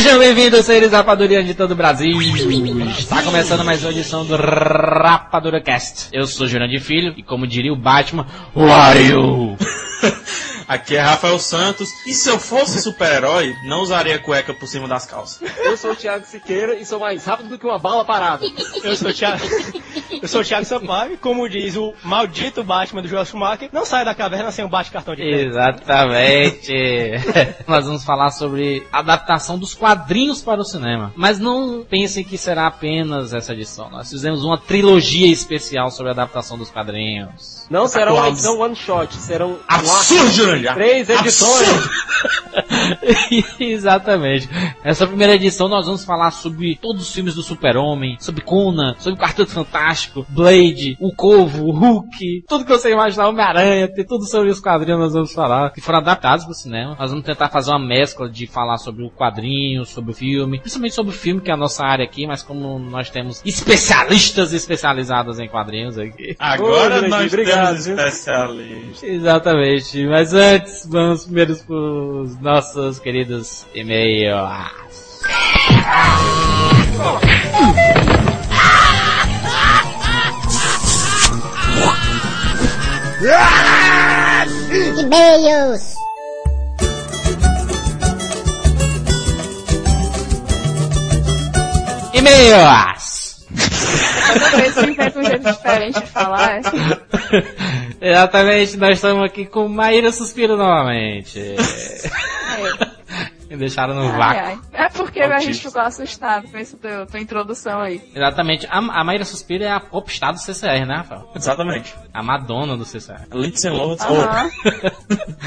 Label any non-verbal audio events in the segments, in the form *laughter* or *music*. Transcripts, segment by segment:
Sejam bem-vindos, seres rapadurianos de todo o Brasil. Está começando mais uma edição do Rapadura Cast. Eu sou Jurandir Filho e como diria o Batman, Wario! Aqui é Rafael Santos. E se eu fosse super-herói, não usaria cueca por cima das calças. Eu sou o Thiago Siqueira e sou mais rápido do que uma bala parada. Eu sou o Thiago, eu sou o Thiago Sampaio, como diz o maldito Batman do Joel Schumacher, não sai da caverna sem um bate-cartão de crédito. Exatamente. *laughs* Nós vamos falar sobre adaptação dos quadrinhos para o cinema. Mas não pensem que será apenas essa edição. Nós fizemos uma trilogia especial sobre a adaptação dos quadrinhos. Não será uma edição one shot, serão Absurdo, Três edições. *laughs* Exatamente. Nessa primeira edição nós vamos falar sobre todos os filmes do Super-Homem, sobre Conan, sobre o Quarteto Fantástico, Blade, o Corvo, o Hulk, tudo que você imaginar, Homem-Aranha, tem tudo sobre os quadrinhos nós vamos falar, que foram adaptados para o cinema. Nós vamos tentar fazer uma mescla de falar sobre o quadrinho, sobre o filme, principalmente sobre o filme, que é a nossa área aqui, mas como nós temos especialistas especializados em quadrinhos aqui. Agora Ô, nós obrigado, temos especialistas. Exatamente, mas antes vamos primeiro para os nossos queridos e-mails. E-mails. E-mails! Toda vez você inventa um jeito diferente de falar. é. *laughs* Exatamente, nós estamos aqui com Maíra Suspiro novamente. Me deixaram no Ai, vácuo. ai. É porque a gente ficou assustado com essa tua, tua introdução aí. Exatamente, a, a Maíra Suspiro é a popstar do CCR, né, Rafael? Exatamente. A Madonna do CCR. Lindsay Lohan. *laughs*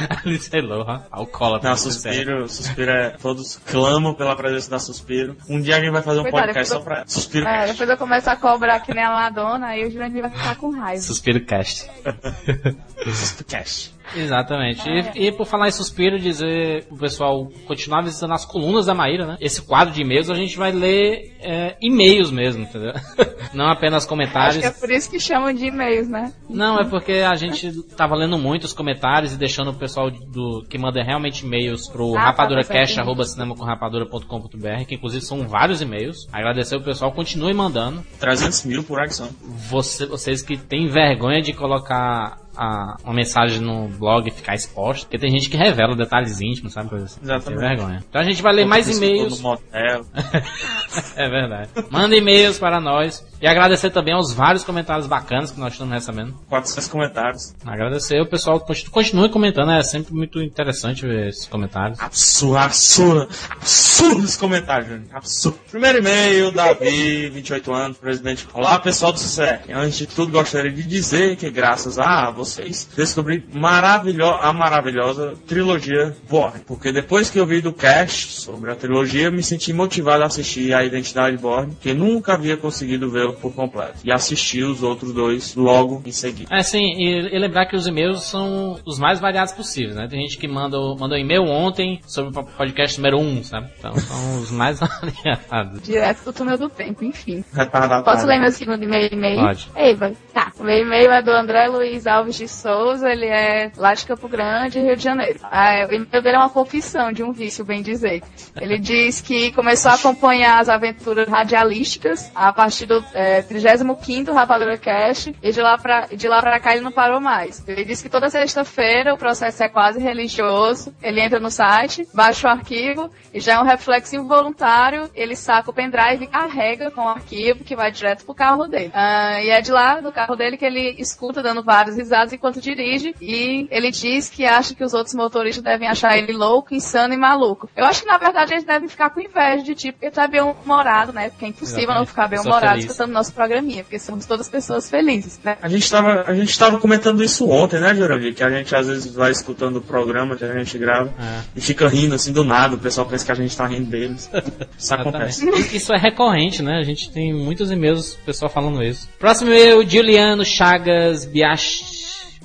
A Lindsay Lohan, alcoólatra Não, do CCR. Suspiro, Suspiro é. Todos clamam pela presença da Suspiro. Um dia alguém vai fazer um Cuidado, podcast só pra. Suspiro. É, depois eu começo a cobrar que nem a Madonna, aí o Jurandir vai ficar com raiva. Suspiro Cast. *laughs* Cash. Exatamente. E, e por falar em suspiro, dizer o pessoal continuar visitando as colunas da Maíra, né? Esse quadro de e-mails a gente vai ler é, e-mails mesmo, entendeu? *laughs* Não apenas Acho comentários. que é por isso que chamam de e-mails, né? Não, é porque a gente tava lendo muitos comentários e deixando o pessoal do que manda realmente e-mails pro Ah, tá, rapaduracast, arroba cinemacomrapadura.com.br, que inclusive são vários e-mails. Agradecer o pessoal, continue mandando. 300 mil por edição. Você- vocês que têm vergonha de colocar a- uma mensagem no blog ficar exposta, porque tem gente que revela detalhes íntimos, sabe? Coisa assim. Exatamente. Tem vergonha. Então a gente vai ler mais e-mails. *laughs* É verdade. Manda e-mails para nós. E agradecer também aos vários comentários bacanas que nós estamos recebendo. 400 comentários. Agradecer o pessoal, continu- continue comentando, é sempre muito interessante ver esses comentários. Absurdo, absurdo, absurdo esse comentário, Júnior. Absurdo. Primeiro e-mail, Davi, 28 anos, presidente. Olá, pessoal do CCR. Antes de tudo, gostaria de dizer que, graças a vocês, descobri maravilho a maravilhosa trilogia Borne. Porque depois que eu vi do cast sobre a trilogia, me senti motivado a assistir a Identidade Borne, que nunca havia conseguido vê-lo por completo. E assisti os outros dois logo em seguida. É, sim, e, e lembrar que os e-mails são os mais variados possíveis, né? Tem gente que manda, um e-mail ontem sobre o podcast número 1, sabe? Então são os mais *laughs* variados. Direto do túnel do tempo, enfim. Posso ler meu segundo e-mail? e-mail? Pode. Eva, tá. O meu e-mail é do André Luiz Alves de Souza, ele é lá de Campo Grande, Rio de Janeiro. Ah, o e-mail dele é uma confissão de um vício, bem dizer. Ele diz que começou a acompanhar as aventuras radialísticas a partir do é, 35º Rapadura Cast e de lá, pra, de lá pra cá ele não parou mais. Ele diz que toda sexta-feira o processo é quase religioso, ele entra no site, baixa o arquivo e já é um reflexo involuntário, ele saca o pendrive e carrega com o arquivo que vai direto pro carro dele. Ah, e é de lá, do carro dele, que ele escuta dando várias risadas enquanto dirige e ele diz que acha que os outros motoristas devem achar ele louco, insano e maluco. Eu acho que na verdade eles devem ficar com inveja de ti, porque é bem humorado, né? Porque é impossível Exatamente. não ficar bem sou escutando nosso programinha, porque somos todas pessoas felizes, né? A gente tava, a gente tava comentando isso ontem, né, Jurandir? Que a gente às vezes vai escutando o programa que a gente grava É. e fica rindo assim do nada, o pessoal pensa que a gente tá rindo deles. *laughs* Isso acontece. Isso é recorrente, né? A gente tem muitos e-mails do pessoal falando isso. Próximo e-mail, Juliano Chagas Biach...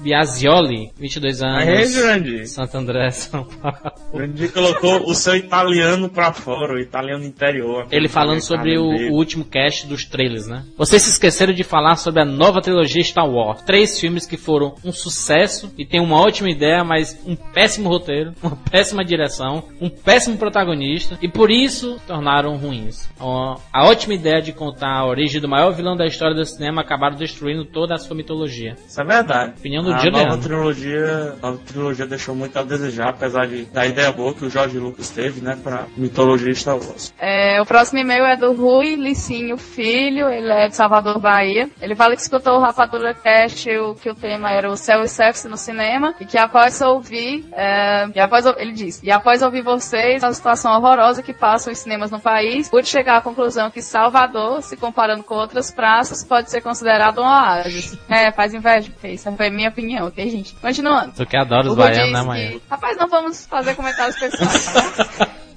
Biasioli, 22 anos. Aí, Jurandir. Santo André, São Paulo. Jurandir colocou o seu italiano pra fora, o italiano interior. Ele falando sobre o, o último cast dos trailers, né? Vocês se esqueceram de falar sobre a nova trilogia Star Wars. Três filmes que foram um sucesso e tem uma ótima ideia, mas um péssimo roteiro, uma *laughs* péssima direção, um péssimo protagonista e por isso tornaram ruins. A ótima ideia de contar a origem do maior vilão da história do cinema acabaram destruindo toda a sua mitologia. Isso é verdade. Opinião do a nova trilogia, a nova trilogia deixou muito a desejar, apesar de, da ideia boa que o Jorge Lucas teve, né, pra mitologia Star Wars. É, o próximo e-mail é do Rui Licinho Filho, ele é de Salvador, Bahia. Ele fala que escutou o Rapadura Cast, o, que o tema era o céu e sexo no cinema, e que após ouvir, é, e após, ele diz, e após ouvir vocês, a situação horrorosa que passam os cinemas no país, pude chegar à conclusão que Salvador, se comparando com outras praças, pode ser considerado um oásis. É, faz inveja, isso foi minha opinião, ok, gente? Continuando. Tu que adora os baianos, né, que- Rapaz, não vamos fazer comentários pessoais, tá? *laughs*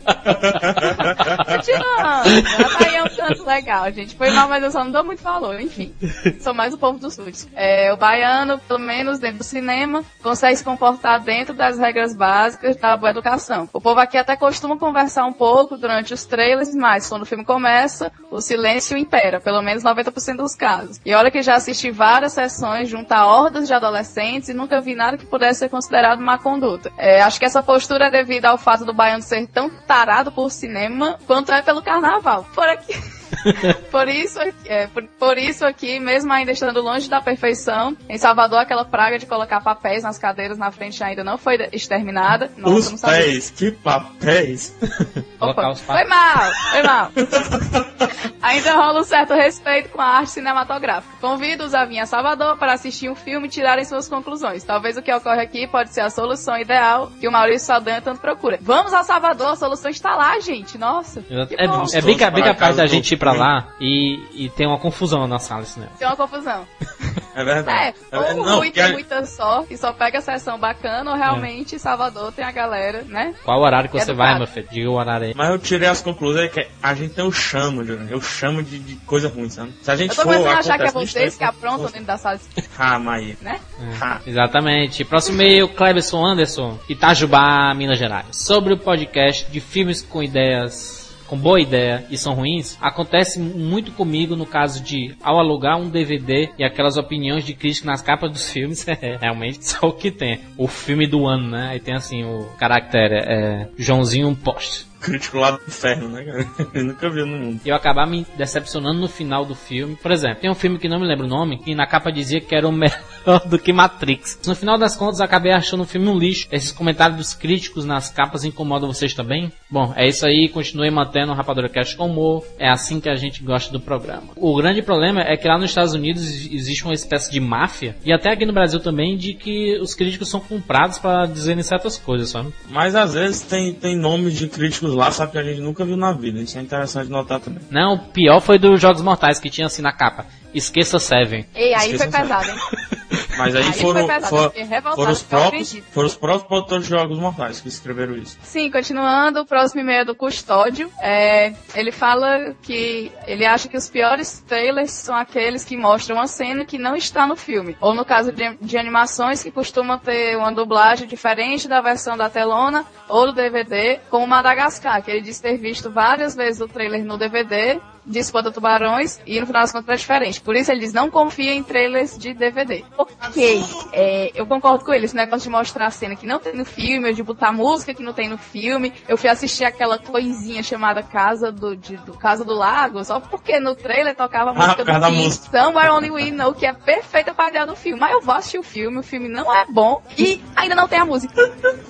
Continuando. A Bahia é um canto legal, gente. Foi mal, mas eu só não dou muito valor. Enfim, sou mais o povo do sul. É, o baiano, pelo menos dentro do cinema, consegue se comportar dentro das regras básicas da boa educação. O povo aqui até costuma conversar um pouco durante os trailers, mas quando o filme começa, o silêncio impera, pelo menos 90% dos casos. E olha que já assisti várias sessões junto a hordas de adolescentes e nunca vi nada que pudesse ser considerado má conduta. É, acho que essa postura é devido ao fato do baiano ser tão tarado por cinema quanto é pelo carnaval. Por aqui. *laughs* por, isso, é, por, por isso aqui, mesmo ainda estando longe da perfeição, em Salvador aquela praga de colocar papéis nas cadeiras na frente ainda não foi exterminada. Nossa, Os pés, que papéis. *laughs* Colocar Opa, os foi mal, foi mal. *laughs* Ainda rola um certo respeito com a arte cinematográfica. Convido-os a vir a Salvador para assistir um filme e tirarem suas conclusões. Talvez o que ocorre aqui pode ser a solução ideal que o Maurício Saldanha tanto procura. Vamos a Salvador, a solução está lá, gente. Nossa, que É, bom. é bem, bem capaz da gente ir pra filme. lá e, e ter uma confusão na sala de cinema. Tem uma confusão. *laughs* É verdade. É, ou o não, tem a- muita sorte e só pega a sessão bacana, ou realmente Salvador tem a galera, né? Qual horário que você Educado. vai, meu filho? Diga o horário aí. Mas eu tirei as conclusões que a gente tem o chamo, Júnior. Eu chamo de, de coisa ruim, sabe? Se a gente Eu tô for. começando a achar que é vocês que aprontam dentro da sala de Ah, Maia. né? Ah, Exatamente. Próximo e-mail, Cleberson Anderson, Itajubá, Minas Gerais. Sobre o podcast de filmes com ideias com boa ideia e são ruins, acontece muito comigo no caso de, ao alugar um DVD e aquelas opiniões de crítico nas capas dos filmes, *laughs* é realmente só o que tem. O filme do ano, né? Aí tem assim o caractere, é, Joãozinho Post. Crítico lá do inferno, né, cara? *laughs* Eu nunca vi no mundo. e eu acabar me decepcionando no final do filme. Por exemplo, tem um filme que não me lembro o nome, que na capa dizia que era o *laughs* melhor do que Matrix. No final das contas, acabei achando o filme um lixo. Esses comentários dos críticos nas capas incomodam vocês também? Bom, é isso aí. Continue mantendo o Rapadura Cast com humor. É assim que a gente gosta do programa. O grande problema é que lá nos Estados Unidos existe uma espécie de máfia, e até aqui no Brasil também, de que os críticos são comprados para dizerem certas coisas, sabe? Mas às vezes tem, tem nomes de críticos lá, sabe, que a gente nunca viu na vida. Isso é interessante notar também. Não, o pior foi dos Jogos Mortais, que tinha assim na capa. Esqueça Seven. Ei, aí Esqueçam foi pesado, hein? *laughs* Mas aí, Aí foram, for- revoltado, foram, os eu próprios, foram os próprios produtores de Jogos Mortais que escreveram isso. Sim, continuando, o próximo e-mail é do Custódio. É, ele fala que ele acha que os piores trailers são aqueles que mostram uma cena que não está no filme. Ou no caso de, de animações que costumam ter uma dublagem diferente da versão da telona ou do DVD, como Madagascar, que ele diz ter visto várias vezes o trailer no DVD de Espanta Tubarões e no final das contas é diferente. Por isso ele diz, não confia em trailers de DVD. Ok, é, eu concordo com ele, esse negócio de mostrar a cena que não tem no filme, ou de botar música que não tem no filme. Eu fui assistir aquela coisinha chamada Casa do, de- do Casa do Lago, só porque no trailer tocava a Ah, música causa do da Kiss, música. Somewhere Only We Know, que é perfeita pra ideia do filme. Mas eu vou assistir o filme, o filme não é bom e ainda não tem a música.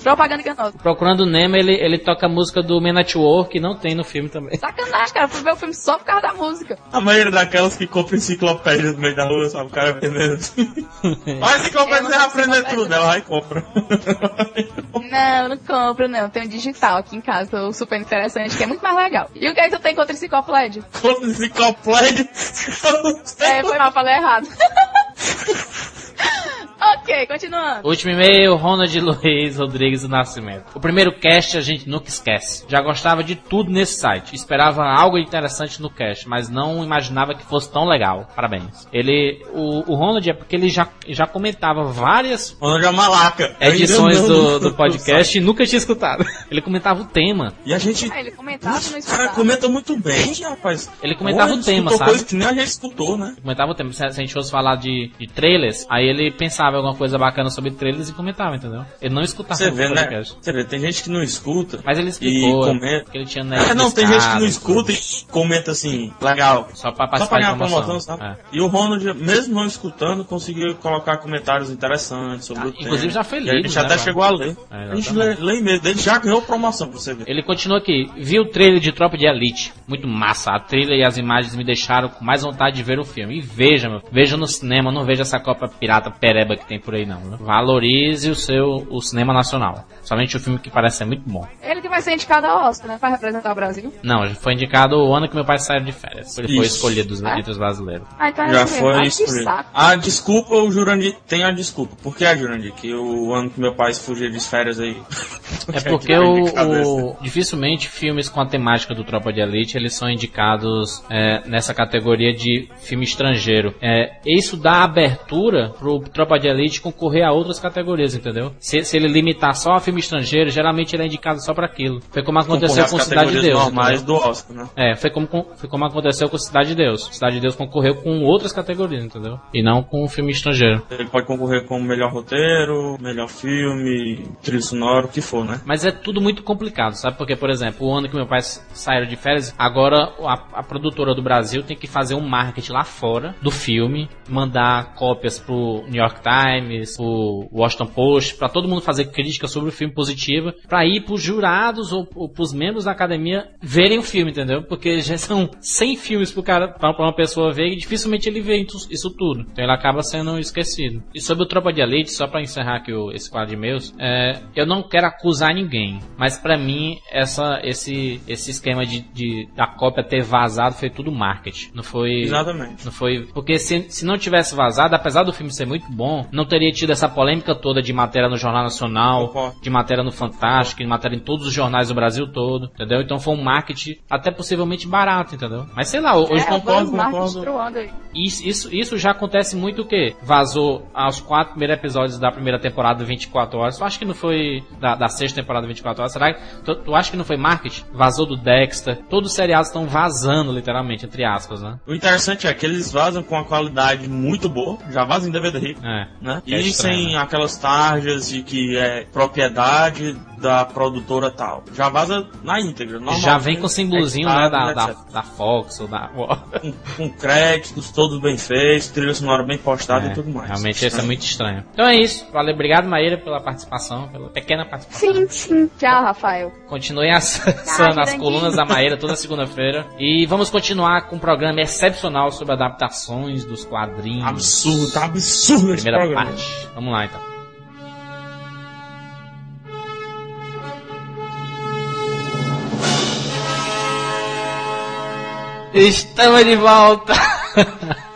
Propaganda enganosa. Procurando o Nemo, ele, ele toca a música do Men at War, que não tem no filme também. Sacanagem, cara. Eu fui ver o filme só por causa da música. A maioria daquelas que compra enciclopédia no meio da rua, sabe? O cara vendendo Olha a enciclopédia, Eu não você vai aprender enciclopédia. tudo. Ela vai e compra. Não, não compro, não. Tem um digital aqui em casa, o super interessante, que é muito mais legal. E o que é que tu tem contra enciclopédia? Compra enciclopédia. É, foi mal, falei errado. *laughs* ok, continuando. Último e-mail, Ronald Luiz Rodrigues do Nascimento. O primeiro cast a gente nunca esquece. Já gostava de tudo nesse site. Esperava algo interessante no cast, mas não imaginava que fosse tão legal. Parabéns. Ele, o, o Ronald é porque ele já, já comentava várias Ronald é malaca. edições não- do, do *laughs* podcast e nunca tinha escutado. Ele comentava o tema. E a gente. Ah, ele comentava cara comenta muito bem, rapaz. Ele comentava o tema, sabe? Coisa que nem a gente escutou, né? Comentava o tema. Se se a gente fosse falar de, de trailers, aí ele pensava alguma coisa bacana sobre trailers e comentava, entendeu? Ele não escutava Você vê, né? Você vê, tem gente que não escuta. Mas ele explicou E comenta. que ele tinha É, não, tem gente que não escuta. e comenta assim, legal. Só pra Só participar pra ganhar de promoção. sabe? É. E o Ronald, mesmo não escutando, conseguiu colocar comentários interessantes sobre Ah, o tema. inclusive já foi E a lido, gente né, até chegou a ler. É, a gente lê, lê e-mail dele, já ganhou promoção pra você ver. Ele continua aqui. Vi o trailer de Tropa de Elite. Muito massa. A trilha e as imagens me deixaram com mais vontade de ver o filme. E veja, meu. Veja no cinema. Não veja essa Copa Pirata Pereba que tem por aí, não. Viu? Valorize o seu o cinema nacional. Somente o filme que parece ser muito bom. Ele que vai ser indicado ao Oscar, né? Pra representar o Brasil. Não, já foi indicado o ano que meu pai saiu de férias. Ele foi Isso. escolhido dos É? entre os brasileiros. Ah, então é Já foi que escolhido. saco. A desculpa, o Jurandir tem a desculpa. Por que a Jurandir? Que o ano que meu pai fugiu de férias aí. É *laughs* porque o, o- dificilmente filmes com a temática do Tropa de Elite eles são indicados é, nessa categoria de filme estrangeiro. É, isso dá abertura pro Tropa de Elite concorrer a outras categorias, entendeu? Se, se ele limitar só a filme estrangeiro, geralmente ele é indicado só pra aquilo. Foi como aconteceu com Cidade de Deus. normais do Oscar, né? É, foi como, com- foi como aconteceu com Cidade de Deus. Cidade de Deus concorreu com outras categorias, entendeu? E não com o filme estrangeiro. Ele pode concorrer com melhor roteiro, melhor filme, trilho sonoro, o que for, né? Mas é tudo muito complicado, sabe? Porque, por exemplo, o ano que meu pai saiu de férias, agora a, a produtora do Brasil tem que fazer um marketing lá fora do filme, mandar cópias pro New York Times, pro Washington Post, pra todo mundo fazer crítica sobre o filme positiva, pra ir pros jurados ou, ou pros membros da academia verem o filme, entendeu? Porque já são 100 filmes pro cara, pra, uma pessoa ver e dificilmente ele vê isso, tudo. Então ele acaba sendo esquecido. E sobre o Tropa de Elite, só pra encerrar aqui o, esse quadro de e-mails, é, eu não quero acusar ninguém, mas pra mim essa, esse, esse esquema de, de da cópia ter vazado foi tudo marketing. Não foi. Exatamente. Não foi. Porque se, se não tivesse vazado, apesar do filme ser muito bom, não teria tido essa polêmica toda de matéria no Jornal Nacional, de matéria no Fantástico, de matéria em todos os jornais do Brasil todo, entendeu? Então foi um marketing até possivelmente barato, entendeu? Mas sei lá, hoje é, concordo, concordo. isso, isso, isso já acontece muito o quê? Vazou aos quatro primeiros episódios da primeira temporada do 24 horas. Tu acha que não foi da, da sexta temporada do 24 horas? Será que tu, tu acha que não foi marketing? Vazou do Dexter. Todos os seriados estão vazando, literalmente, entre aspas, né? O interessante é que eles vazam com uma qualidade muito boa, já vazam em DVD, É. né? Que é e sem né? aquelas tarjas de que é propriedade da produtora tal. Já vaza na íntegra. Já vem com o símbolozinho, né, da, editado, da, etc. da Fox ou da... Com, com créditos, todos bem feitos, trilha sonora bem postada É, e tudo mais. Realmente isso é muito estranho. Então é isso. Valeu, obrigado, Maíra, pela participação, pela pequena participação. Sim, sim. Tchau, Rafael. Continue *laughs* acessando as colunas da Maíra toda *laughs* segunda-feira. E vamos continuar com um programa excepcional sobre adaptações dos quadrinhos. Absurdo, tá absurdo esse Primeira programa. Parte. Vamos lá então. Estamos de volta! *laughs*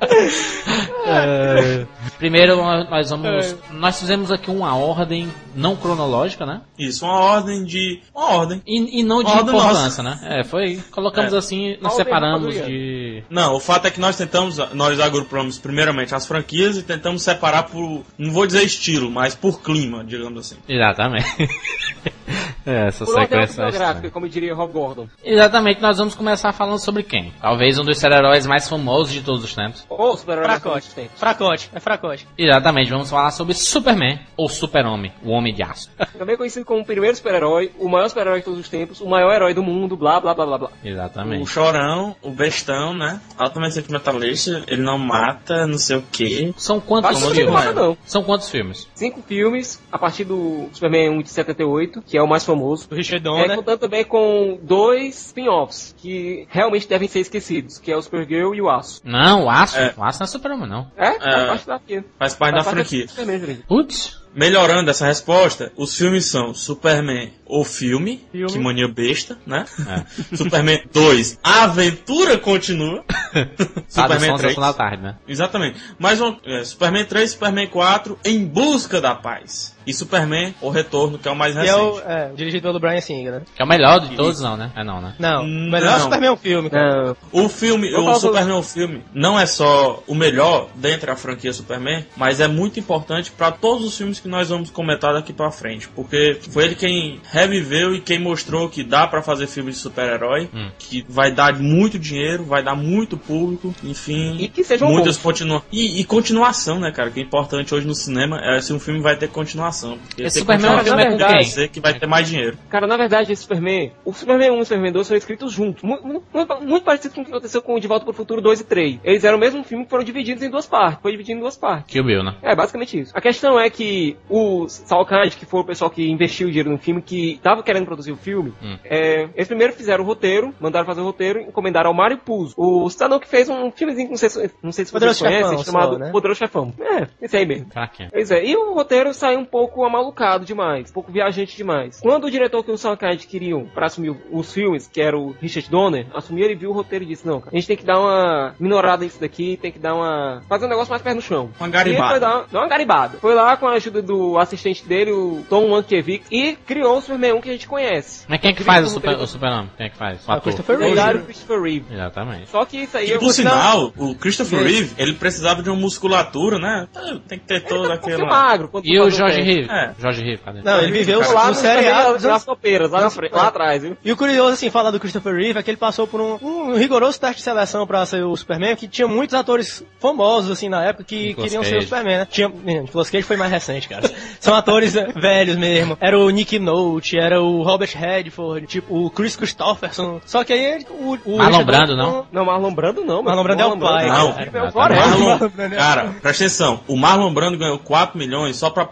*laughs* É, Primeiro nós vamos. Nós fizemos aqui uma ordem não cronológica, né? Isso, uma ordem de. Uma ordem. E, e não de Ordem importância, né? É, foi. Colocamos É. assim, nós Ordem separamos de. Não, o fato é que nós tentamos, nós agrupamos primeiramente as franquias e tentamos separar por, não vou dizer estilo, mas por clima, digamos assim. Exatamente. *laughs* É, Essa Por ordem sequência. é estranha. como diria Rob Gordon. Exatamente, nós vamos começar falando sobre quem? Talvez um dos super-heróis mais famosos de todos os tempos. Ou super-herói Fracote. tem. Fracote, é fracote. Exatamente, vamos falar sobre Superman, ou Super-Homem, o Homem de Aço. *laughs* Também conhecido como o primeiro super-herói, o maior super-herói de todos os tempos, o maior herói do mundo, blá blá blá blá blá. O Exatamente. chorão, o bestão, né? Altamente sentimentalista, ele não mata, não sei o quê. São quantos Acho que não filmes? mata, não. São quantos filmes? Cinco filmes, a partir do Superman 1 de 78, que é o mais famoso. Do Richard É, Donner. contando também com dois spin-offs, que realmente devem ser esquecidos, que é o Supergirl e o Aço. Não, o Aço. É. O Aço não é Super-Homem, não. É? Faz É. franquia. Faz parte da parte franquia. Putz, melhorando essa resposta, os filmes são Superman, o filme, Filme. que mania besta, né? *laughs* Superman 2, a aventura continua. *laughs* Superman som da 3. sessão da tarde, né? Exatamente. Mais um, é, Superman 3, Superman 4, Em Busca da Paz. E Superman, O Retorno, que é o mais Que é recente. o. É, dirigido pelo Brian Singer, né? Que é o melhor de todos, não, né? É não, né? Não, Não. melhor Superman é um filme, cara. Não. O filme, o Superman o filme, não é só o melhor dentro da franquia Superman, mas é muito importante para todos os filmes que nós vamos comentar daqui pra frente, porque foi ele quem reviveu e quem mostrou que dá pra fazer filmes de super-herói, Hum. que vai dar muito dinheiro, vai dar muito público, enfim, E que sejam muitas continua e, e continuação, né, cara? Que é importante hoje no cinema é se um filme vai ter continuação. Porque Esse ter Superman continuação é com quem? dizer que vai ter mais dinheiro. Cara, na verdade, esse Superman, o Superman 1 e o Superman 2 foram escritos juntos. Mu- mu- Muito, muito parecido com o que aconteceu com o De Volta pro Futuro 2 e 3. Eles eram o mesmo filme que foram divididos em duas partes. Foi dividido em duas partes. Kill Bill, né? É, basicamente isso. A questão é que o Salkand, que foi o pessoal que investiu o dinheiro no filme, que tava querendo produzir o filme, Hum. é, eles primeiro fizeram o roteiro, mandaram fazer o roteiro encomendaram ao Mario Puzo. O que fez um filmezinho, não sei se, não sei se vocês Poderoso conhecem, Chefão, chamado só, né? Poderoso Chefão. É, esse aí mesmo. Craquinho. Pois é, e o roteiro saiu um pouco amalucado demais, um pouco viajante demais. Quando o diretor que o Salkand queriam pra assumir os filmes, que era o Richard Donner, assumiu, ele viu o roteiro e disse, não, cara, a gente tem que dar uma minorada nisso daqui, tem que dar uma... fazer um negócio mais pé no chão. Uma E ele garibada. foi dar, dar uma garibada. Foi lá com a ajuda do assistente dele, o Tom Mankiewicz, e criou o Superman 1 que a gente conhece. Mas quem é que faz o, super, o Super-Homem? Quem é que faz? O Ah, ator. Christopher O Reeve. lendário Christopher Reeve. Exatamente. Só que isso aí E eu por sinal, o Christopher Reeve, ele precisava de uma musculatura, né? Tem que ter toda pouquinho aquela. magro. quando E o Jorge Reeve? É. Jorge Reeve, cadê? Não, ele viveu Lá no. Superman, nas topeiras, lá, na frente, lá atrás, viu? E o curioso, assim, falar do Christopher Reeve é que ele passou por um, um rigoroso teste de seleção pra ser o Superman, que tinha muitos atores famosos, assim, na época, que Nicolas queriam ser Cage. o Superman, né? Tinha, Nicolas Cage foi mais recente, cara. *laughs* São atores velhos mesmo. Era o Nick Nolte, era o Robert Redford, tipo, o Chris Christopherson. Só que aí o... o Marlon Brando, não? Não, Marlon Brando não. Marlon Brando é o pai, Não. Ele é o Exatamente. Floresta. Marlon, é- cara, presta atenção. O Marlon Brando ganhou 4 milhões só pra,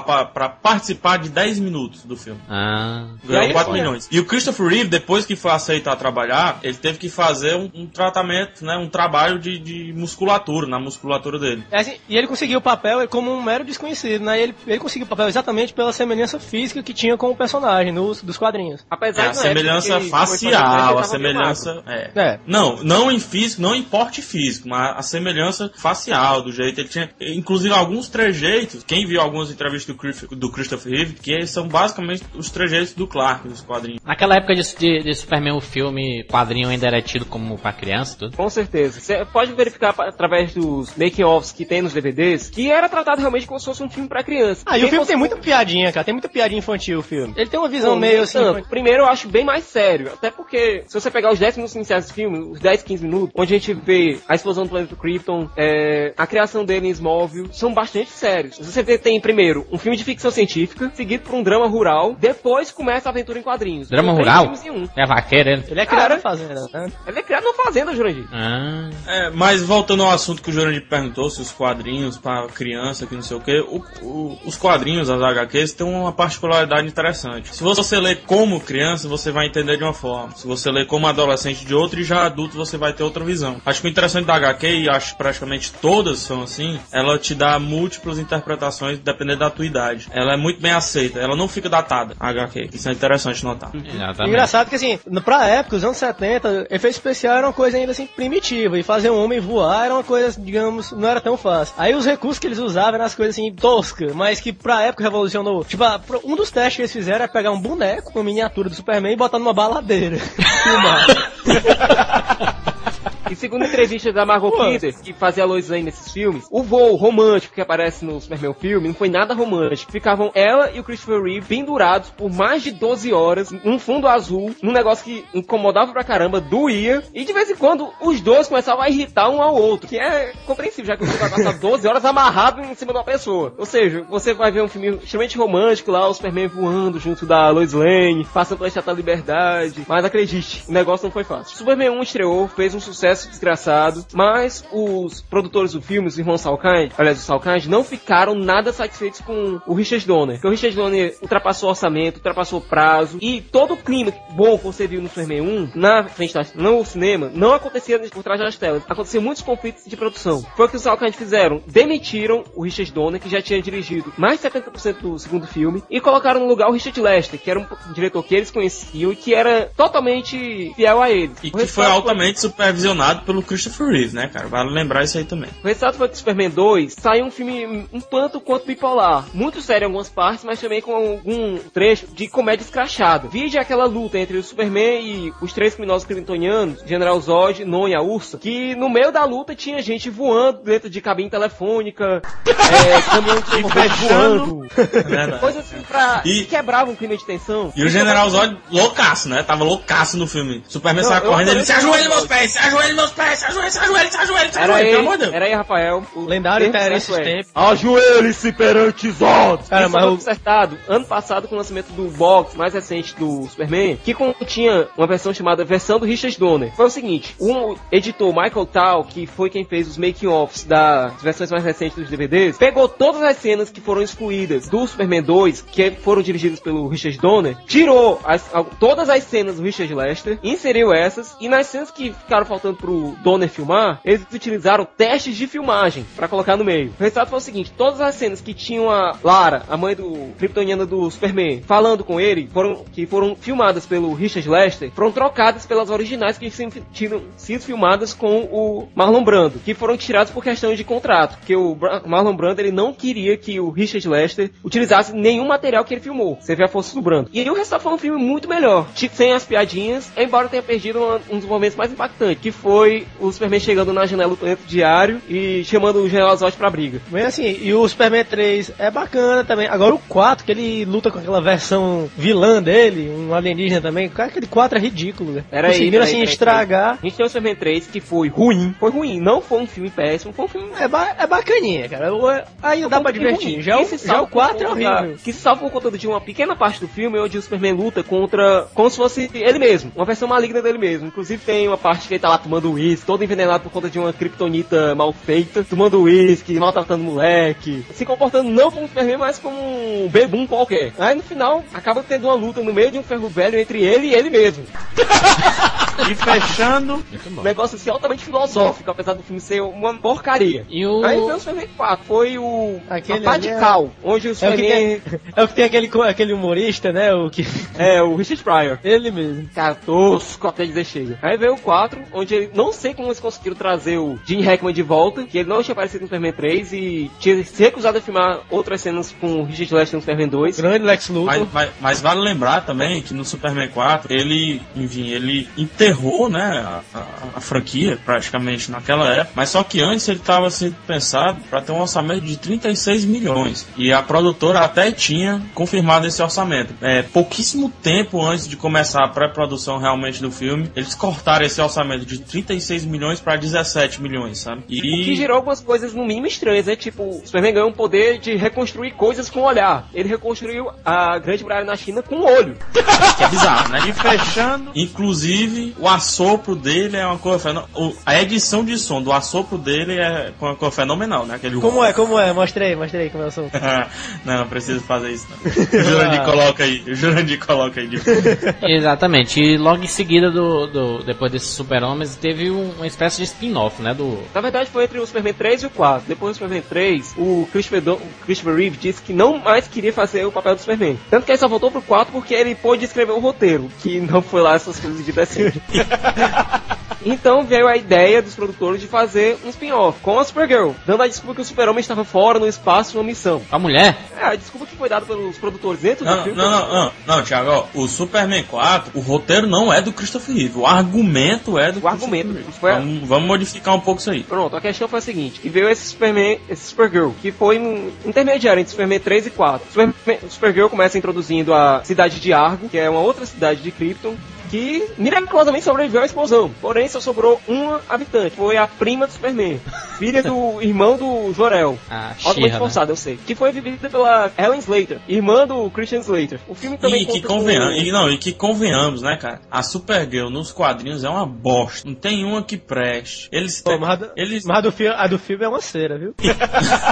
pa- pa- pa- pra participar de 10 minutos do filme. Ah. Ganhou aí, 4 foi. milhões. E o Christopher Reeve, depois que foi aceitar trabalhar, ele teve que fazer um, um tratamento, né? Um trabalho de, de musculatura, na musculatura dele. É assim, e ele conseguiu o papel como um mero desconhecido, né? Ele, ele conseguiu o papel exatamente pela semelhança física que tinha com o personagem nos, dos quadrinhos. Apesar É, a semelhança facial, a semelhança. É. É. Não, não em físico, não em porte físico, mas a semelhança facial do jeito. Ele tinha, inclusive, alguns trejeitos. Quem viu algumas entrevistas do, Chris- do Christopher Reeve, que são basicamente os trejeitos do Clark dos quadrinhos. Naquela época de, de, de Superman, o filme, quadrinho ainda era tido como pra criança tudo. Com certeza. Você pode verificar através dos making-offs que tem nos DVDs que era tratado realmente como se fosse um filme pra criança. Ah, e o filme fosse- tem muita piadinha, cara. Tem muita piadinha infantil o filme. Ele tem uma visão Pô, meio assim. tanto. Primeiro eu acho bem mais sério. Até porque, se você pegar os 10 minutos iniciais do filme, os 10, 15 minutos, onde a gente vê a explosão do planeta Krypton, é, a criação dele em Smallville, são bastante sérios. Você vê- tem, primeiro, um filme de ficção científica, seguido por um drama rural, depois começa a aventura em quadrinhos. Drama rural? um. É vaqueiro, ele. Ele é criado Cara. na fazenda, né? Ele é criado numa fazenda, Jurandir. Ah. É, mas voltando ao assunto que o Jurandir perguntou, se os quadrinhos para criança, que não sei o que, os quadrinhos, as HQs, têm uma particularidade interessante. Se você ler como criança, você vai entender de uma forma. Se você ler como adolescente de outra e já adulto, você vai ter outra visão. Acho que o interessante da HQ, e acho que praticamente todas são assim, ela te dá múltiplas interpretações dependendo da tua Ela é muito bem aceita, ela não fica datada, a HQ. Isso é interessante notar. Exatamente. Engraçado que assim, pra época, os anos 70, efeito especial era uma coisa ainda assim primitiva. E fazer um homem voar era uma coisa, digamos, não era tão fácil. Aí os recursos que eles usavam eram as coisas assim, toscas, mas que pra época revolucionou. Tipo, ah, um dos testes que eles fizeram é pegar um boneco, uma miniatura do Superman e botar numa baladeira. *laughs* *laughs* Filmar. E segundo a entrevista da Margot. Kidder, que fazia a Lois Lane nesses filmes, o voo romântico que aparece no Superman filme não foi nada romântico. Ficavam ela e o Christopher Reeve pendurados por mais de 12 horas num fundo azul, num negócio que incomodava pra caramba, doía, e de vez em quando os dois começavam a irritar um ao outro, que é compreensível, já que você vai passar *laughs* 12 horas amarrado em cima de uma pessoa. Ou seja, você vai ver um filme extremamente romântico lá, o Superman voando junto da Lois Lane, passando pela Estátua da Liberdade, mas acredite, o negócio não foi fácil. Superman 1 estreou, fez um sucesso desgraçado, mas os produtores do filme, os irmãos Salkind, aliás, os Salkind, não ficaram nada satisfeitos com o Richard Donner. Porque o Richard Donner ultrapassou o orçamento, ultrapassou o prazo, e todo o clima bom que você viu no Superman 1, na frente da, no cinema, não acontecia por trás das telas. Aconteciam muitos conflitos de produção. Foi o que os Salkind fizeram. Demitiram o Richard Donner, que já tinha dirigido mais de 70% do segundo filme, e colocaram no lugar o Richard Lester, que era um diretor que eles conheciam e que era totalmente fiel a eles. E que foi altamente supervisionado pelo Christopher Reeve, né, cara? Vale lembrar isso aí também. O resultado foi que Superman 2 saiu um filme um tanto quanto bipolar. Muito sério em algumas partes, mas também com algum trecho de comédia escrachada. Vide aquela luta entre o Superman e os três criminosos kryptonianos, General Zod, Non e a Ursa, que no meio da luta tinha gente voando dentro de cabine telefônica, *laughs* é, caminhão de voando. *laughs* É. Coisas assim pra... E- que quebravam o clima de tensão. E o General Zod loucaço, né? Tava loucaço no filme. Superman Não, sai eu correndo e ele se ajoelha meus pés, se ajoelha meus pés, se ajoelha, se ajoelha, se ajoelha, se Era ajoelha, pelo aí, amor de Deus. era aí, Rafael. O Lendário Terence é, Stamp. Ajoelhe-se perante Zod! Cara, Isso mas foi o- consertado ano passado com o lançamento do box mais recente do Superman, que continha uma versão chamada Versão do Richard Donner. Foi o seguinte, o editor Michael Tal, que foi quem fez os making-offs das versões mais recentes dos DVDs, pegou todas as cenas que foram excluídas do Superman 2, que foram dirigidas pelo Richard Donner, tirou as- todas as cenas do Richard Lester, inseriu essas, e nas cenas que ficaram faltando pro Donner filmar, eles utilizaram testes de filmagem pra colocar no meio. O resultado foi o seguinte, todas as cenas que tinham a Lara, a mãe do Kryptoniana do Superman, falando com ele, foram, que foram filmadas pelo Richard Lester, foram trocadas pelas originais que tinham sido filmadas com o Marlon Brando, que foram tiradas por questão de contrato, porque o Marlon Brando ele não queria que o Richard Lester utilizasse nenhum material que ele filmou. Você vê a força do Brando. E aí o resultado foi um filme muito melhor, tipo, sem as piadinhas, embora tenha perdido um dos momentos mais impactantes, que foi o Superman chegando na janela do planeta diário e chamando o General Zod pra briga. Bem assim, e o Superman 3 é bacana também. Agora o 4, que ele luta com aquela versão vilã dele, um alienígena também. Cara, aquele 4 é ridículo, velho. Pera aí, Conseguiram aí, assim estragar. A gente tem o Superman 3 que foi ruim. Foi ruim. Não foi um filme péssimo, foi um filme. É, ba é bacaninha, cara. Aí dá pra divertir. ruim. Já, o, já o 4 é horrível. Que se salva por conta de uma pequena parte do filme onde o Superman luta contra. como se fosse ele mesmo. Uma versão maligna dele mesmo. Inclusive tem uma parte que ele tá lá tomando uísque, todo envenenado por conta de uma kryptonita mal feita, tomando uísque, maltratando o moleque. Se comportando não como um Superman, mas como um bebum qualquer. Aí no final acaba tendo uma luta no meio de um ferro velho entre ele e ele mesmo. *laughs* E fechando, Um negócio assim altamente filosófico, apesar do filme ser uma porcaria. E o. Aí veio o Superman 4, foi o Aquele a pá de ali é- cal, onde o É o que Superman tem, é o que tem aquele, aquele humorista, né? O que. é, o Richard Pryor. Ele mesmo. Cara, tosco até dizer chega. Aí veio o 4, onde ele, não sei como eles conseguiram trazer o Gene Hackman de volta, que ele não tinha aparecido no Superman 3 e tinha se recusado a filmar outras cenas com o Richard Lester no Superman 2. Grande Lex Luthor. mas, mas- mas vale lembrar também que no Superman 4 ele, enfim, ele enterrou, né, a, a- a franquia praticamente naquela época, mas só que antes ele estava sendo pensado para ter um orçamento de 36 milhões e a produtora até tinha confirmado esse orçamento. É, pouquíssimo tempo antes de começar a pré-produção realmente do filme, eles cortaram esse orçamento de 36 milhões para 17 milhões, sabe? O que E gerou algumas coisas no mínimo estranhas, né? Tipo, o Superman ganhou um poder de reconstruir coisas com o olhar. Ele reconstruiu a Grande Muralha na China com o olho. que é bizarro, né? E fechando, inclusive, o assopro dele é uma coisa fenomenal. A edição de som do assopro dele é uma coisa fenomenal, né? Aquele Como é, como é? Mostrei, mostrei como é o som. *laughs* não, não preciso fazer isso, não. O Jurandir coloca aí, o Jurandir coloca aí. De... *laughs* Exatamente. E logo em seguida, do, do- depois desses super-homens, teve um- uma espécie de spin-off, né? Do. Na verdade, foi entre o Superman 3 e o 4. Depois do Superman 3, o Christopher, Don- o Christopher Reeve disse que não mais queria fazer o papel do Superman. Tanto que ele só voltou pro 4 porque ele pôde escrever o roteiro, que *laughs* não foi lá essas coisas de desenho. *laughs* Então veio a ideia dos produtores de fazer um spin-off com a Supergirl, dando a desculpa que o Super-Homem estava fora no espaço em uma missão. A mulher? É, a desculpa que foi dada pelos produtores dentro do Não, filme. não, não, não, não, Thiago, ó, o Superman 4, o roteiro não é do Christopher Reeve, o argumento é do O argumento, Christopher Isso foi Vamos, vamos modificar um pouco isso aí. Pronto, a questão foi a seguinte, que veio esse Superman, esse Supergirl, que foi um intermediário entre Superman 3 e 4. Superman, o Supergirl começa introduzindo a cidade de Argo, que é uma outra cidade de Krypton, que miraculosamente sobreviveu à explosão. Porém, só sobrou uma habitante. Foi a prima do Superman, filha do irmão do Jorel. Ah, Altamente She-Ra, né? forçada, eu sei. Que foi vivida pela Helen Slater, irmã do Christian Slater. O filme também E que conta com- convenhamos, e não, e que convenhamos, né, cara? A Supergirl nos quadrinhos é uma bosta. Não tem uma que preste. Eles Pô, têm. mas a do- Eles. Mas a do, fi- a do filme é uma cera, viu? *laughs*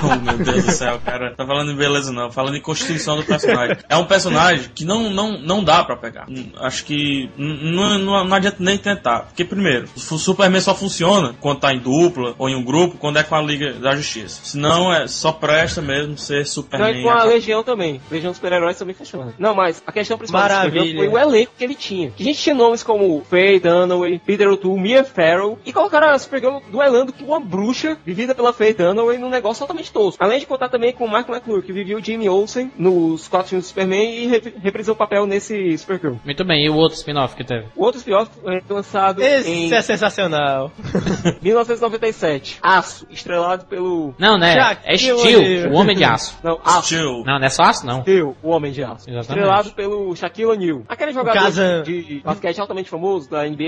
oh, meu Deus do céu, cara. Tá falando em beleza, não. Falando em constituição do personagem. É um personagem que não, não, não dá pra pegar. Hum, Acho que não, não, não adianta nem tentar. Porque, primeiro, o Superman só funciona quando tá em dupla ou em um grupo, quando é com a Liga da Justiça. Senão, é só presta mesmo ser Não, e Superman. com a Legião também. Legião dos Super-Heróis também funciona. Não, mas a questão principal do Maravilha. Foi o elenco que ele tinha. A gente tinha nomes como Faye Dunaway, Peter O'Toole, Mia Farrow, e colocaram a Supergirl duelando com uma bruxa vivida pela Faye Dunaway num negócio totalmente tosco. Além de contar também com o Mark McClure, que vivia o Jimmy Olsen nos quatro filmes do Superman e re reprisou o papel nesse Supergirl. Muito bem, e o outro spin-off que teve? O outro spin-off foi lançado Esse em é sensacional. *laughs* 1997. Aço, estrelado pelo... Não, né? É Steel, o Homem de Aço. Não, Aço. Steel. Não, não é só aço, não. Steel, o Homem de Aço. Exatamente. Estrelado pelo Shaquille O'Neal. Aquele jogador Kazan. de basquete altamente famoso da NBA.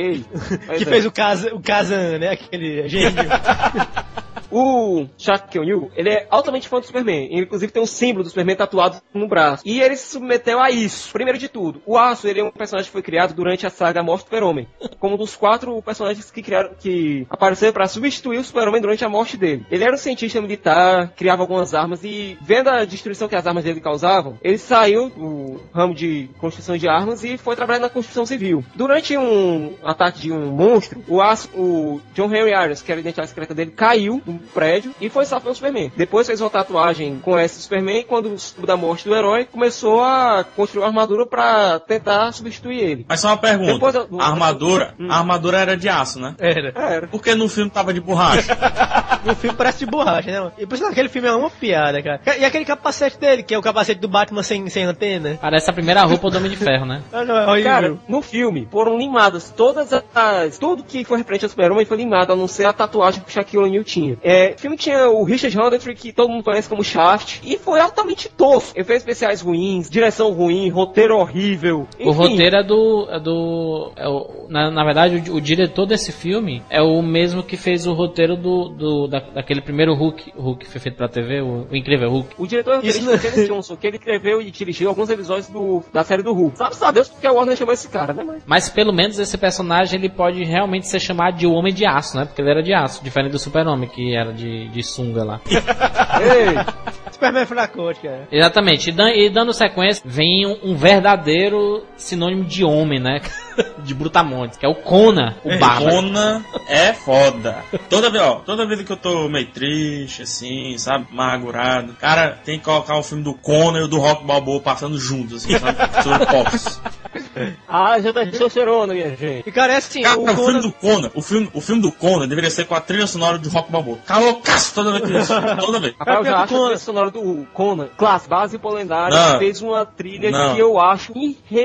*laughs* Que é. fez o, Kazan, o Kazan, né? Aquele gênio. *laughs* O Shaquille O'Neal, ele é altamente fã do Superman. Inclusive, tem um símbolo do Superman tatuado no braço. E ele se submeteu a isso. Primeiro de tudo, o Aço, ele é um personagem que foi criado durante a saga Morte do Super-Homem. Como um dos quatro personagens que criaram, que apareceram para substituir o Super-Homem durante a morte dele. Ele era um cientista militar, criava algumas armas e, vendo a destruição que as armas dele causavam, ele saiu do ramo de construção de armas e foi trabalhar na construção civil. Durante um ataque de um monstro, o, Aço, o John Henry Irons, que era a identidade secreta dele, caiu prédio e foi salvo pelo Superman. Depois fez uma tatuagem com esse Superman e quando da morte do herói, começou a construir uma armadura para tentar substituir ele. Mas só uma pergunta. A armadura, Hum. a armadura era de aço, né? Era. Era. Por que no filme tava de borracha? *laughs* No filme parece de borracha, né? mano? E por isso aquele filme é uma piada, cara. E aquele capacete dele, que é o capacete do Batman sem, sem antena. Parece a primeira roupa do Homem de Ferro, né? *laughs* Ah, não, é. Cara, no filme foram limadas todas as. Tudo que foi referente ao Super-Homem foi limado, a não ser a tatuagem que o Shaquille O'Neal tinha. É, o filme tinha o Richard Roddenberry, que todo mundo conhece como Shaft, e foi altamente tosco. Efeitos especiais ruins, direção ruim, roteiro horrível. O enfim. roteiro é do. É do é o- na, na verdade, o, o diretor desse filme é o mesmo que fez o roteiro do, do da- daquele primeiro Hulk, Hulk que foi feito pra TV, o, o Incrível Hulk. O diretor Isso Isso foi Kenneth Johnson, que ele escreveu e dirigiu alguns episódios do, da série do Hulk. Sabe, sabe Deus porque a Warner chamou esse cara, né? Mas... Mas pelo menos esse personagem ele pode realmente ser chamado de Homem de Aço, né? Porque ele era de aço, diferente do Super-Homem, que era de, de sunga lá. *laughs* Ei, Superman fracote, cara. Exatamente. E, dan- e dando sequência, vem um, um verdadeiro sinônimo de homem, né? *laughs* de Brutamontes, que é o Conan, o Bárbaro. Conan é foda. Toda vez, ó, toda vez que eu tô meio triste, assim, sabe, amargurado, cara, tem que colocar o filme do Conan e o do Rock Balboa passando juntos, assim, sabe? *laughs* Sobre pops. ah, já tá testosterona, minha gente. E cara, é assim, Cara, o o filme do Conan, o filme, o filme do Conan deveria ser com a trilha sonora de Rock Balboa. Calocaço toda vez eu *laughs* toda vez. Rafael É já porque acha o a Conan- trilha sonora do Conan, classe, base polendária, Não. fez uma trilha Não. que eu acho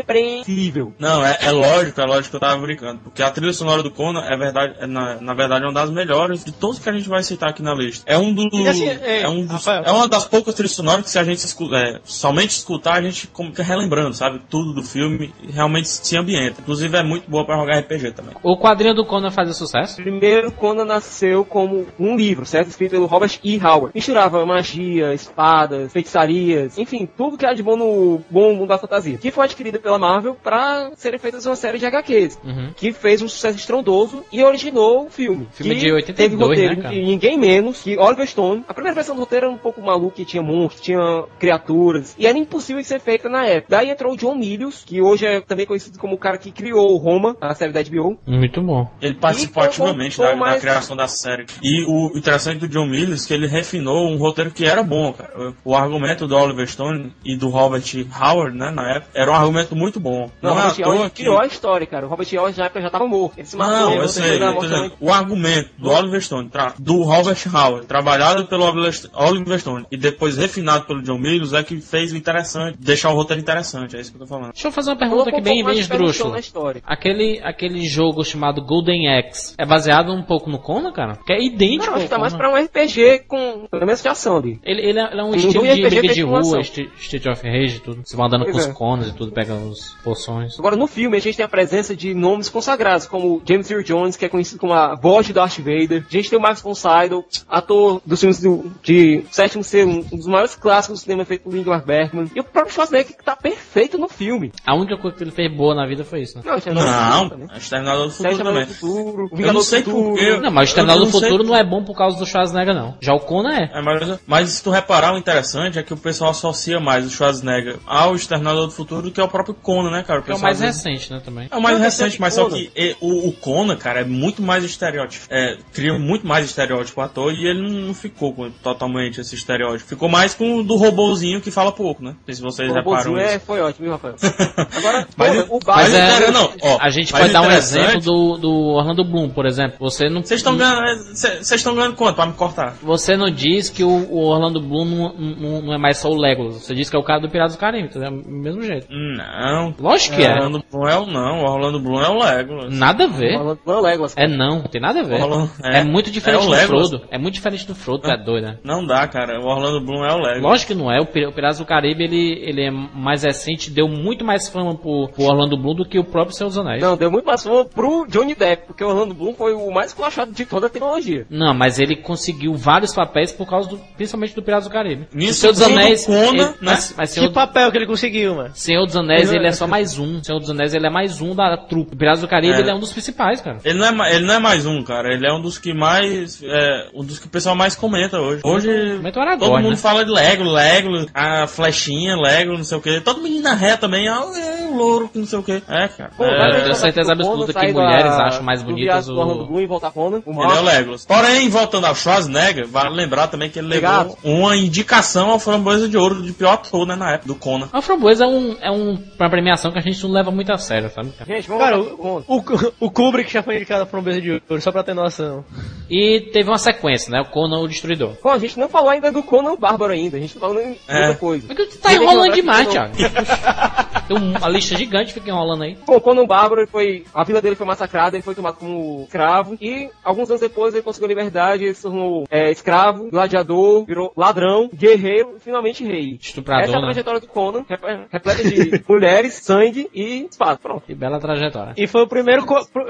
irrepreensível. Não, é, é lógico, é lógico que eu tava brincando. Porque a trilha sonora do Conan é verdade, é na, na verdade é uma das melhores de todos que a gente vai citar aqui na lista. É um do. Assim, é, é, um dos- Rafael. é uma das poucas trilhas sonoras que se a gente escu- é, somente escutar, a gente como que relembrando, sabe? Tudo do filme realmente se ambienta. Inclusive é muito boa pra jogar RPG também. O quadrinho do Conan fazia sucesso? Primeiro, Conan nasceu como um livro, certo? Escrito pelo Robert E. Howard. Misturava magia, espadas, feitiçarias, enfim, tudo que há de bom no bom mundo da fantasia. Que foi adquirida pela Marvel para serem feitas uma série de HQs. Uhum. Que fez um sucesso estrondoso e originou o filme. Filme que de 82, teve roteiro né, cara? de ninguém menos que Oliver Stone. A primeira versão do roteiro era um pouco maluco, que tinha monstros, tinha criaturas. E era impossível de ser feita na época. Daí entrou o John Milius, que hoje é também conhecido como o cara que criou o Roma, a série da HBO. Muito bom. Ele participou ativamente da, foi da mais- criação da série. E o interessante do John Milius é que ele refinou um roteiro que era bom, cara. O argumento do Oliver Stone e do Robert Howard, né, na época, era um argumento muito bom. Não, Não, o é Howard que... criou a história, cara. O Robert Howard na época já tava morto. Ele se matou. Não, ele eu sei, eu dizendo, o argumento do Oliver Stone, tra- do Robert Howard, trabalhado pelo Oliver Oliver Stone e depois refinado pelo John Milius, é que fez o interessante, deixar o roteiro interessante, é isso que eu tô falando. Deixa eu fazer uma pergunta aqui bem, bem história. Aquele, aquele jogo chamado Golden Axe é baseado um pouco no Conan, cara? Que é idêntico Não, tá mais pra um RPG com elementos de ação ali. Ele, ele, é, ele é um estilo de RPG de rua, Street of Rage e tudo. Você vai andando com Pois os é. conas e tudo, pega os poções. Agora, no filme, a gente tem a presença de nomes consagrados, como James Earl Jones, que é conhecido como a voz de Darth Vader. A gente tem o Max von Sydow, ator dos filmes do, de Sétimo Selo, um dos maiores clássicos do cinema feito por Ingmar Bergman. E o próprio Schwarzenegger, que tá perfeito no filme. A única coisa que ele fez boa na vida foi isso, né? Não, é Não, é Exterminador do Futuro Exterminador também. do Futuro, o Eu não Vingador sei do Futuro. Não, mas o Exterminador do não Futuro não é bom por causa do Schwarzenegger, não. Já o Conan é. É, mas, mas se tu reparar, o interessante é que o pessoal associa mais o Schwarzenegger ao Exterminador do Futuro do que ao próprio Conan, né, cara? O Que é o mais recente, né, também. É o mais Não, recente, tem mas só que e, o, o Conan, cara, é muito mais estereótipo. É, cria muito mais estereótipo o ator e ele não ficou com totalmente esse estereótipo. Ficou mais com o do robozinho que fala pouco, né? Não sei se vocês O reparam robôzinho isso. é, foi ótimo, viu, Rafael? *laughs* Agora, Mas- porra, o mas Batman... é- é, não, ó, a gente pode dar um exemplo do, do Orlando Bloom, por exemplo. Você não, Vocês estão ganhando, vocês estão ganhando quanto pra me cortar? você não diz que o, o Orlando Bloom não, não, não é mais só o Legolas. Você diz que é o cara do Piratas do Caribe, entendeu? Do mesmo jeito. Não. Lógico que O é. Orlando Bloom é o não, o Orlando Bloom é o Legolas. Nada a ver. Orlando Bloom é o Legolas. É não, não tem nada a ver. Orlando- É, é. muito diferente É o do Legolas. Frodo. É muito diferente do Frodo, tá doido, né? Não dá, cara. O Orlando Bloom é o Legolas. Lógico que não é. O Pir- o Piratas do Caribe, ele, ele é mais recente, deu muito mais fama pro, pro Orlando Bloom do que o próprio Senhor dos Anéis. Não, deu muito mais fama pro Johnny Depp, porque o Orlando Bloom foi o mais colachado de toda a tecnologia. Não, mas ele conseguiu vários papéis por causa do, principalmente do Piratas do Caribe. Nisso o Senhor dos Anéis, Conan, ele- né? mas, mas Que Senhor, papel que ele conseguiu, mano? Senhor dos Anéis, ele é só *laughs* mais um. Senhor dos Anéis, ele é mais um da trupe. O Piratas do Caribe, É. ele é um dos principais, cara. Ele não, é, ele não é mais um, cara. Ele é um dos que mais. É, um dos que o pessoal mais comenta hoje. Hoje. Comenta o Aragorn, todo mundo né? fala de Lego, Lego, a flechinha, Lego, não sei o que. Todo menino na ré também, ah, é o louro, que não sei o que. É, cara. Pô, É, eu tenho certeza do absoluta que sair da- mulheres acham mais do bonitas do o- Orlando Bloom e voltar Conan, o Ele é o. Legolas. Porém, voltando ao Schwarzenegger, vale lembrar também que ele Obrigado. levou uma indicação ao Framboesa de Ouro de pior ator, né, na época, do Conan. A Framboesa é, um, é um, uma premiação que a gente não leva muito a sério, sabe? cara? Gente, vamos Cara, o, o, o Kubrick já foi indicado um beijo de ouro, só pra ter noção. E teve uma sequência, né? O Conan o Destruidor. Bom, a gente não falou ainda do Conan Bárbaro ainda, a gente tá falando em É. outra coisa. Mas que tá enrolando demais, Thiago. *laughs* Tem um- uma lista gigante fica enrolando aí. Bom, Conan Bárbaro ele foi. A vila dele foi massacrada, ele foi tomado como escravo. E alguns anos depois ele conseguiu liberdade, ele se tornou é, escravo, gladiador, virou ladrão, guerreiro e finalmente rei. Estuprador, Essa é a né? trajetória do Conan, rep- repleta de *laughs* mulheres, sangue e espada. Pronto. Que bela trajetória. E foi o primeiro,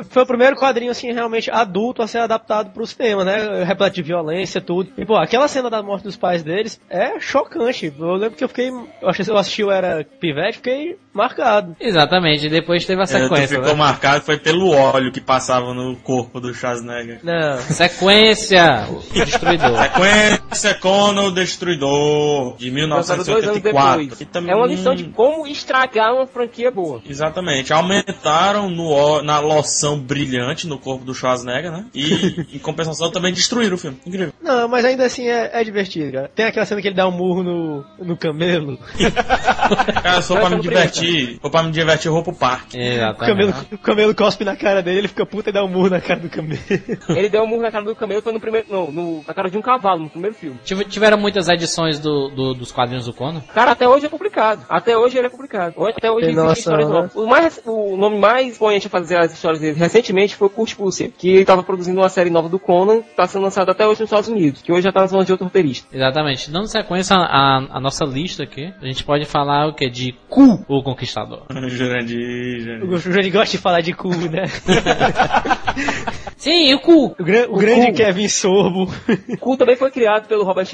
foi o primeiro quadrinho, assim, realmente adulto a ser adaptado pro cinema, né? Repleto de violência, tudo. E, pô, aquela cena da morte dos pais deles é chocante. Eu lembro que eu fiquei, eu acho que eu assisti, eu era pivete, fiquei marcado. Exatamente, e depois teve a É, sequência, ficou né? marcado, foi pelo óleo que passava no corpo do Schwarzenegger. Não. Sequência, o Destruidor. Sequência Conan o Destruidor, de Lançado dois anos 1984. depois. que também- É uma lição de como estragar uma franquia boa. Exatamente. Aumentaram no, na loção brilhante no corpo do Schwarzenegger, né? E, em compensação, também destruíram o filme. Incrível. Não, mas ainda assim é, é divertido, cara. Tem aquela cena que ele dá um murro no, no camelo. *laughs* Cara, só pra me divertir, for pra me divertir, eu vou pro parque. O camelo, Exatamente. o camelo cospe na cara dele, ele fica puta e dá um murro na cara do camelo. Ele deu um murro na cara do camelo, foi no primeiro. Não, no, na cara de um cavalo, no primeiro filme. Tive- Tiveram muitas edições do, do- dos quadrinhos do Conan. Cara, até hoje é publicado. Até hoje ele é publicado. Hoje- Até hoje Tem existem histórias né? novas. O, mais, o nome mais expoente a fazer as histórias dele recentemente foi o Kurt Busiek, que estava produzindo uma série nova do Conan, que está sendo lançada até hoje nos Estados Unidos, que hoje já está nas mãos de outro roteirista. Exatamente. Dando sequência à, à nossa lista aqui, a gente pode falar o que? De Ku, o Conquistador. *laughs* Jurandir, Jurandir. O Jurandir gosta de falar de cu, né? *laughs* Sim, o Ku. O, gran- o grande cu. Kevin Sorbo. O Ku também foi criado pelo Robert.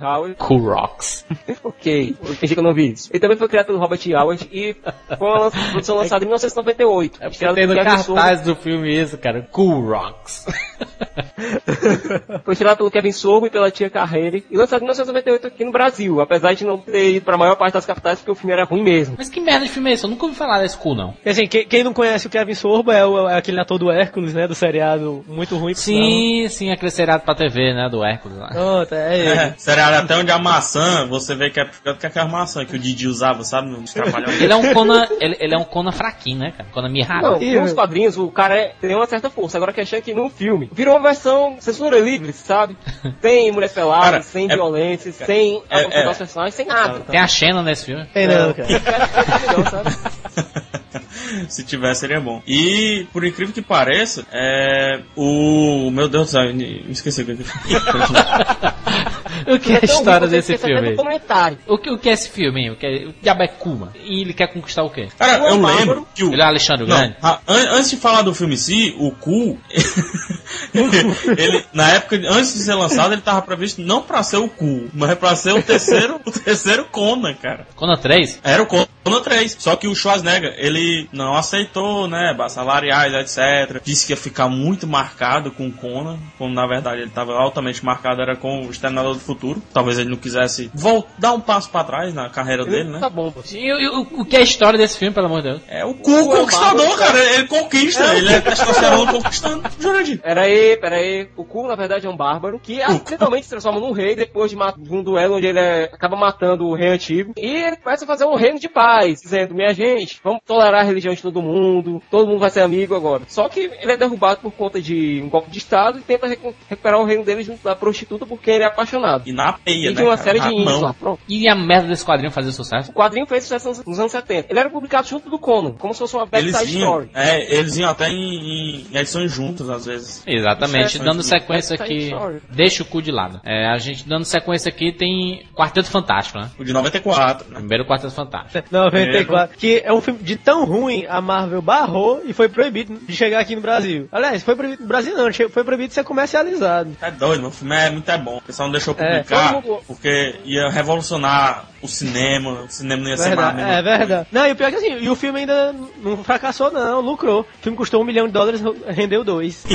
Howard. Ku Rocks. *laughs* ok, fingi que eu não vi isso. Ele também foi criado pelo Robert. Howard e foi uma lan- produção lançada em 1998. É porque tem no Kevin Sorbo. cartaz do filme isso, cara. Ku Rocks. *laughs* Foi tirado pelo Kevin Sorbo e pela tia Carreira e lançado em 1998 aqui no Brasil, apesar de não ter ido para a maior parte das capitais porque o filme era ruim mesmo. Mas que merda de filme é esse? Eu nunca ouvi falar desse Ku, não. E assim, quem, quem não conhece o Kevin Sorbo é, o- é aquele ator do Hércules, né? Do seriado muito ruim. por Sim, sim, aquele seriado pra TV, né, do Hércules lá. é. É, seriado até onde a maçã, você vê que é pior do que aquela maçã que o Didi usava, sabe? Nos trapalhões. Ele é um Conan, ele, ele é um Conan fraquinho, né, cara? Conan mirrado. Não, Ih, nos quadrinhos o cara é- tem uma certa força. Agora a questão é que no filme virou uma versão censura livre, sabe? *laughs* Sem mulheres peladas, Cara, sem é- violência, sem é- é- personagens, sem nada. Tem a Xena nesse filme. Tem não, cara. *laughs* *laughs* Se tivesse, seria bom. E, por incrível que pareça, é. O. Meu Deus do céu, me esqueci que eu *laughs* O que é a Então, história desse filme? O que, o que é esse filme? hein? O que é, o diabo é Kuma? E ele quer conquistar o quê? Cara, O eu Bárbaro- lembro que o. Ele é Alexandre Não, Grande? a- an- antes de falar do filme em si, o Cu, *laughs* ele, na época, antes de ser lançado, ele tava previsto não pra ser o Cu, mas pra ser o terceiro, o terceiro Conan, cara. Conan 3? Era o Conan 3. Só que o Schwarzenegger, ele não aceitou, né, salariais, etc. Disse que ia ficar muito marcado com o Conan, quando na verdade ele estava altamente marcado, era com o Exterminador do Futuro. Talvez ele não quisesse dar um passo pra trás na carreira dele, né? Tá bom. E, e o, o que é a história desse filme, pelo amor de Deus? É o Cu conquistador, cara. Ele conquista, ele é testosterona conquistando. Jurandir. Pera aí, pera aí. O Ku, na verdade, é um bárbaro que acidentalmente se transforma num rei depois de, de um duelo onde ele é- acaba matando o rei antigo. E ele começa a fazer um reino de paz, dizendo, minha gente, vamos tolerar a religião de todo mundo, todo mundo vai ser amigo agora. Só que ele é derrubado por conta de um golpe de Estado e tenta recu- recuperar o reino dele junto da prostituta porque ele é apaixonado. E na peia, E né? de uma cara? série de índios lá. Pronto. E a merda desse quadrinho fazer sucesso? O quadrinho fez sucesso nos- nos anos 70. Ele era publicado junto do Conan, como se fosse uma Eles backside iam, story. é, eles iam até em, em edições juntas, às vezes. Exatamente, é- dando sequência aqui. Story. Deixa o cu de lado. É, a gente dando sequência aqui tem Quarteto Fantástico, né? O de 94, né? Primeiro Quarteto Fantástico. *laughs* 94. Que é um filme de tão ruim, a Marvel barrou e foi proibido de chegar aqui no Brasil. Aliás, foi proibido no Brasil não, foi proibido de ser comercializado. É doido, meu filme é muito é bom. O pessoal não deixou publicar mundo- porque ia revolucionar o cinema. O cinema não ia ser mais Verdade, é verdade. Não, e o pior é que assim, e o filme ainda não fracassou não, lucrou. O filme custou um milhão de dólares, rendeu dois. *laughs*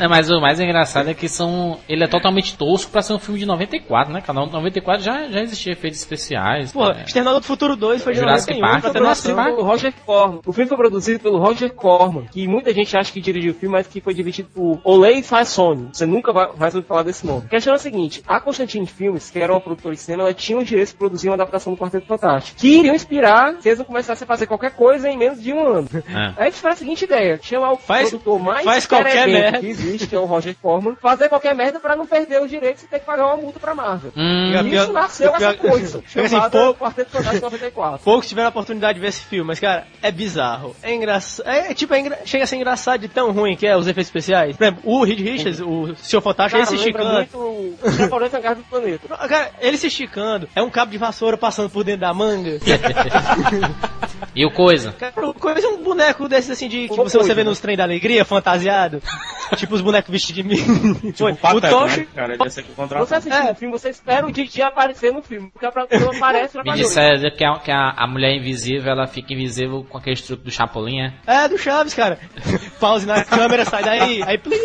É, mas o mais engraçado é que são. Ele é totalmente tosco pra ser um filme de 94, né? Canal 94 já, já existia efeitos especiais. Porra, né? Exterminador do Futuro 2 foi de Jurassic 91, Park pra ter foi noção. Jurassic pelo Roger Corman. O filme foi produzido pelo Roger Corman, que muita gente acha que dirigiu o filme, mas que foi dirigido por Olay Fassoni. Você nunca vai, vai ouvir falar desse nome. A questão é a seguinte, a Constantine Filmes, que era uma produtora de cinema, ela tinha os direitos de produzir uma adaptação do Quarteto Fantástico, que iriam inspirar se eles não começassem a fazer qualquer coisa em menos de um ano. É. Aí a gente faz a seguinte ideia, chamar o Faz- produtor mais faz qualquer merda. que existe, que é o Roger Corman, fazer qualquer merda pra não perder os direitos e ter que pagar uma multa pra Marvel. Hum, E isso nasceu o essa coisa, *laughs* Assim, chamada pô- Quarteto Fantástico 94. Poucos tiveram a oportunidade de ver esse filme, mas, cara, é bizarro. É engraçado. É, é tipo, é engra- chega a ser engraçado de tão ruim que é os efeitos especiais. Por exemplo, o Reed Richards, o Sr. Fantástico, ele se lembra esticando. muito o do Planeta. Cara, ele se esticando, é um cabo de vassoura passando por dentro da manga. *laughs* E o Coisa? Cara, coisa é um boneco desses assim de que Uma você, coisa, vê né? nos trem da alegria, fantasiado. *laughs* tipo os bonecos vestidos de mim. Tipo, Foi. o o Pateta, Tocha. né, cara? Ele ia ser contratado. Você assistindo É. o filme, você espera o Didi aparecer no filme, porque a pessoa *laughs* aparece pra Me disseram que, a, que a, a mulher invisível, ela fica invisível com aquele truque do Chapolin, é? É, do Chaves, cara. *laughs* Pause na câmera, sai daí. Aí, plim.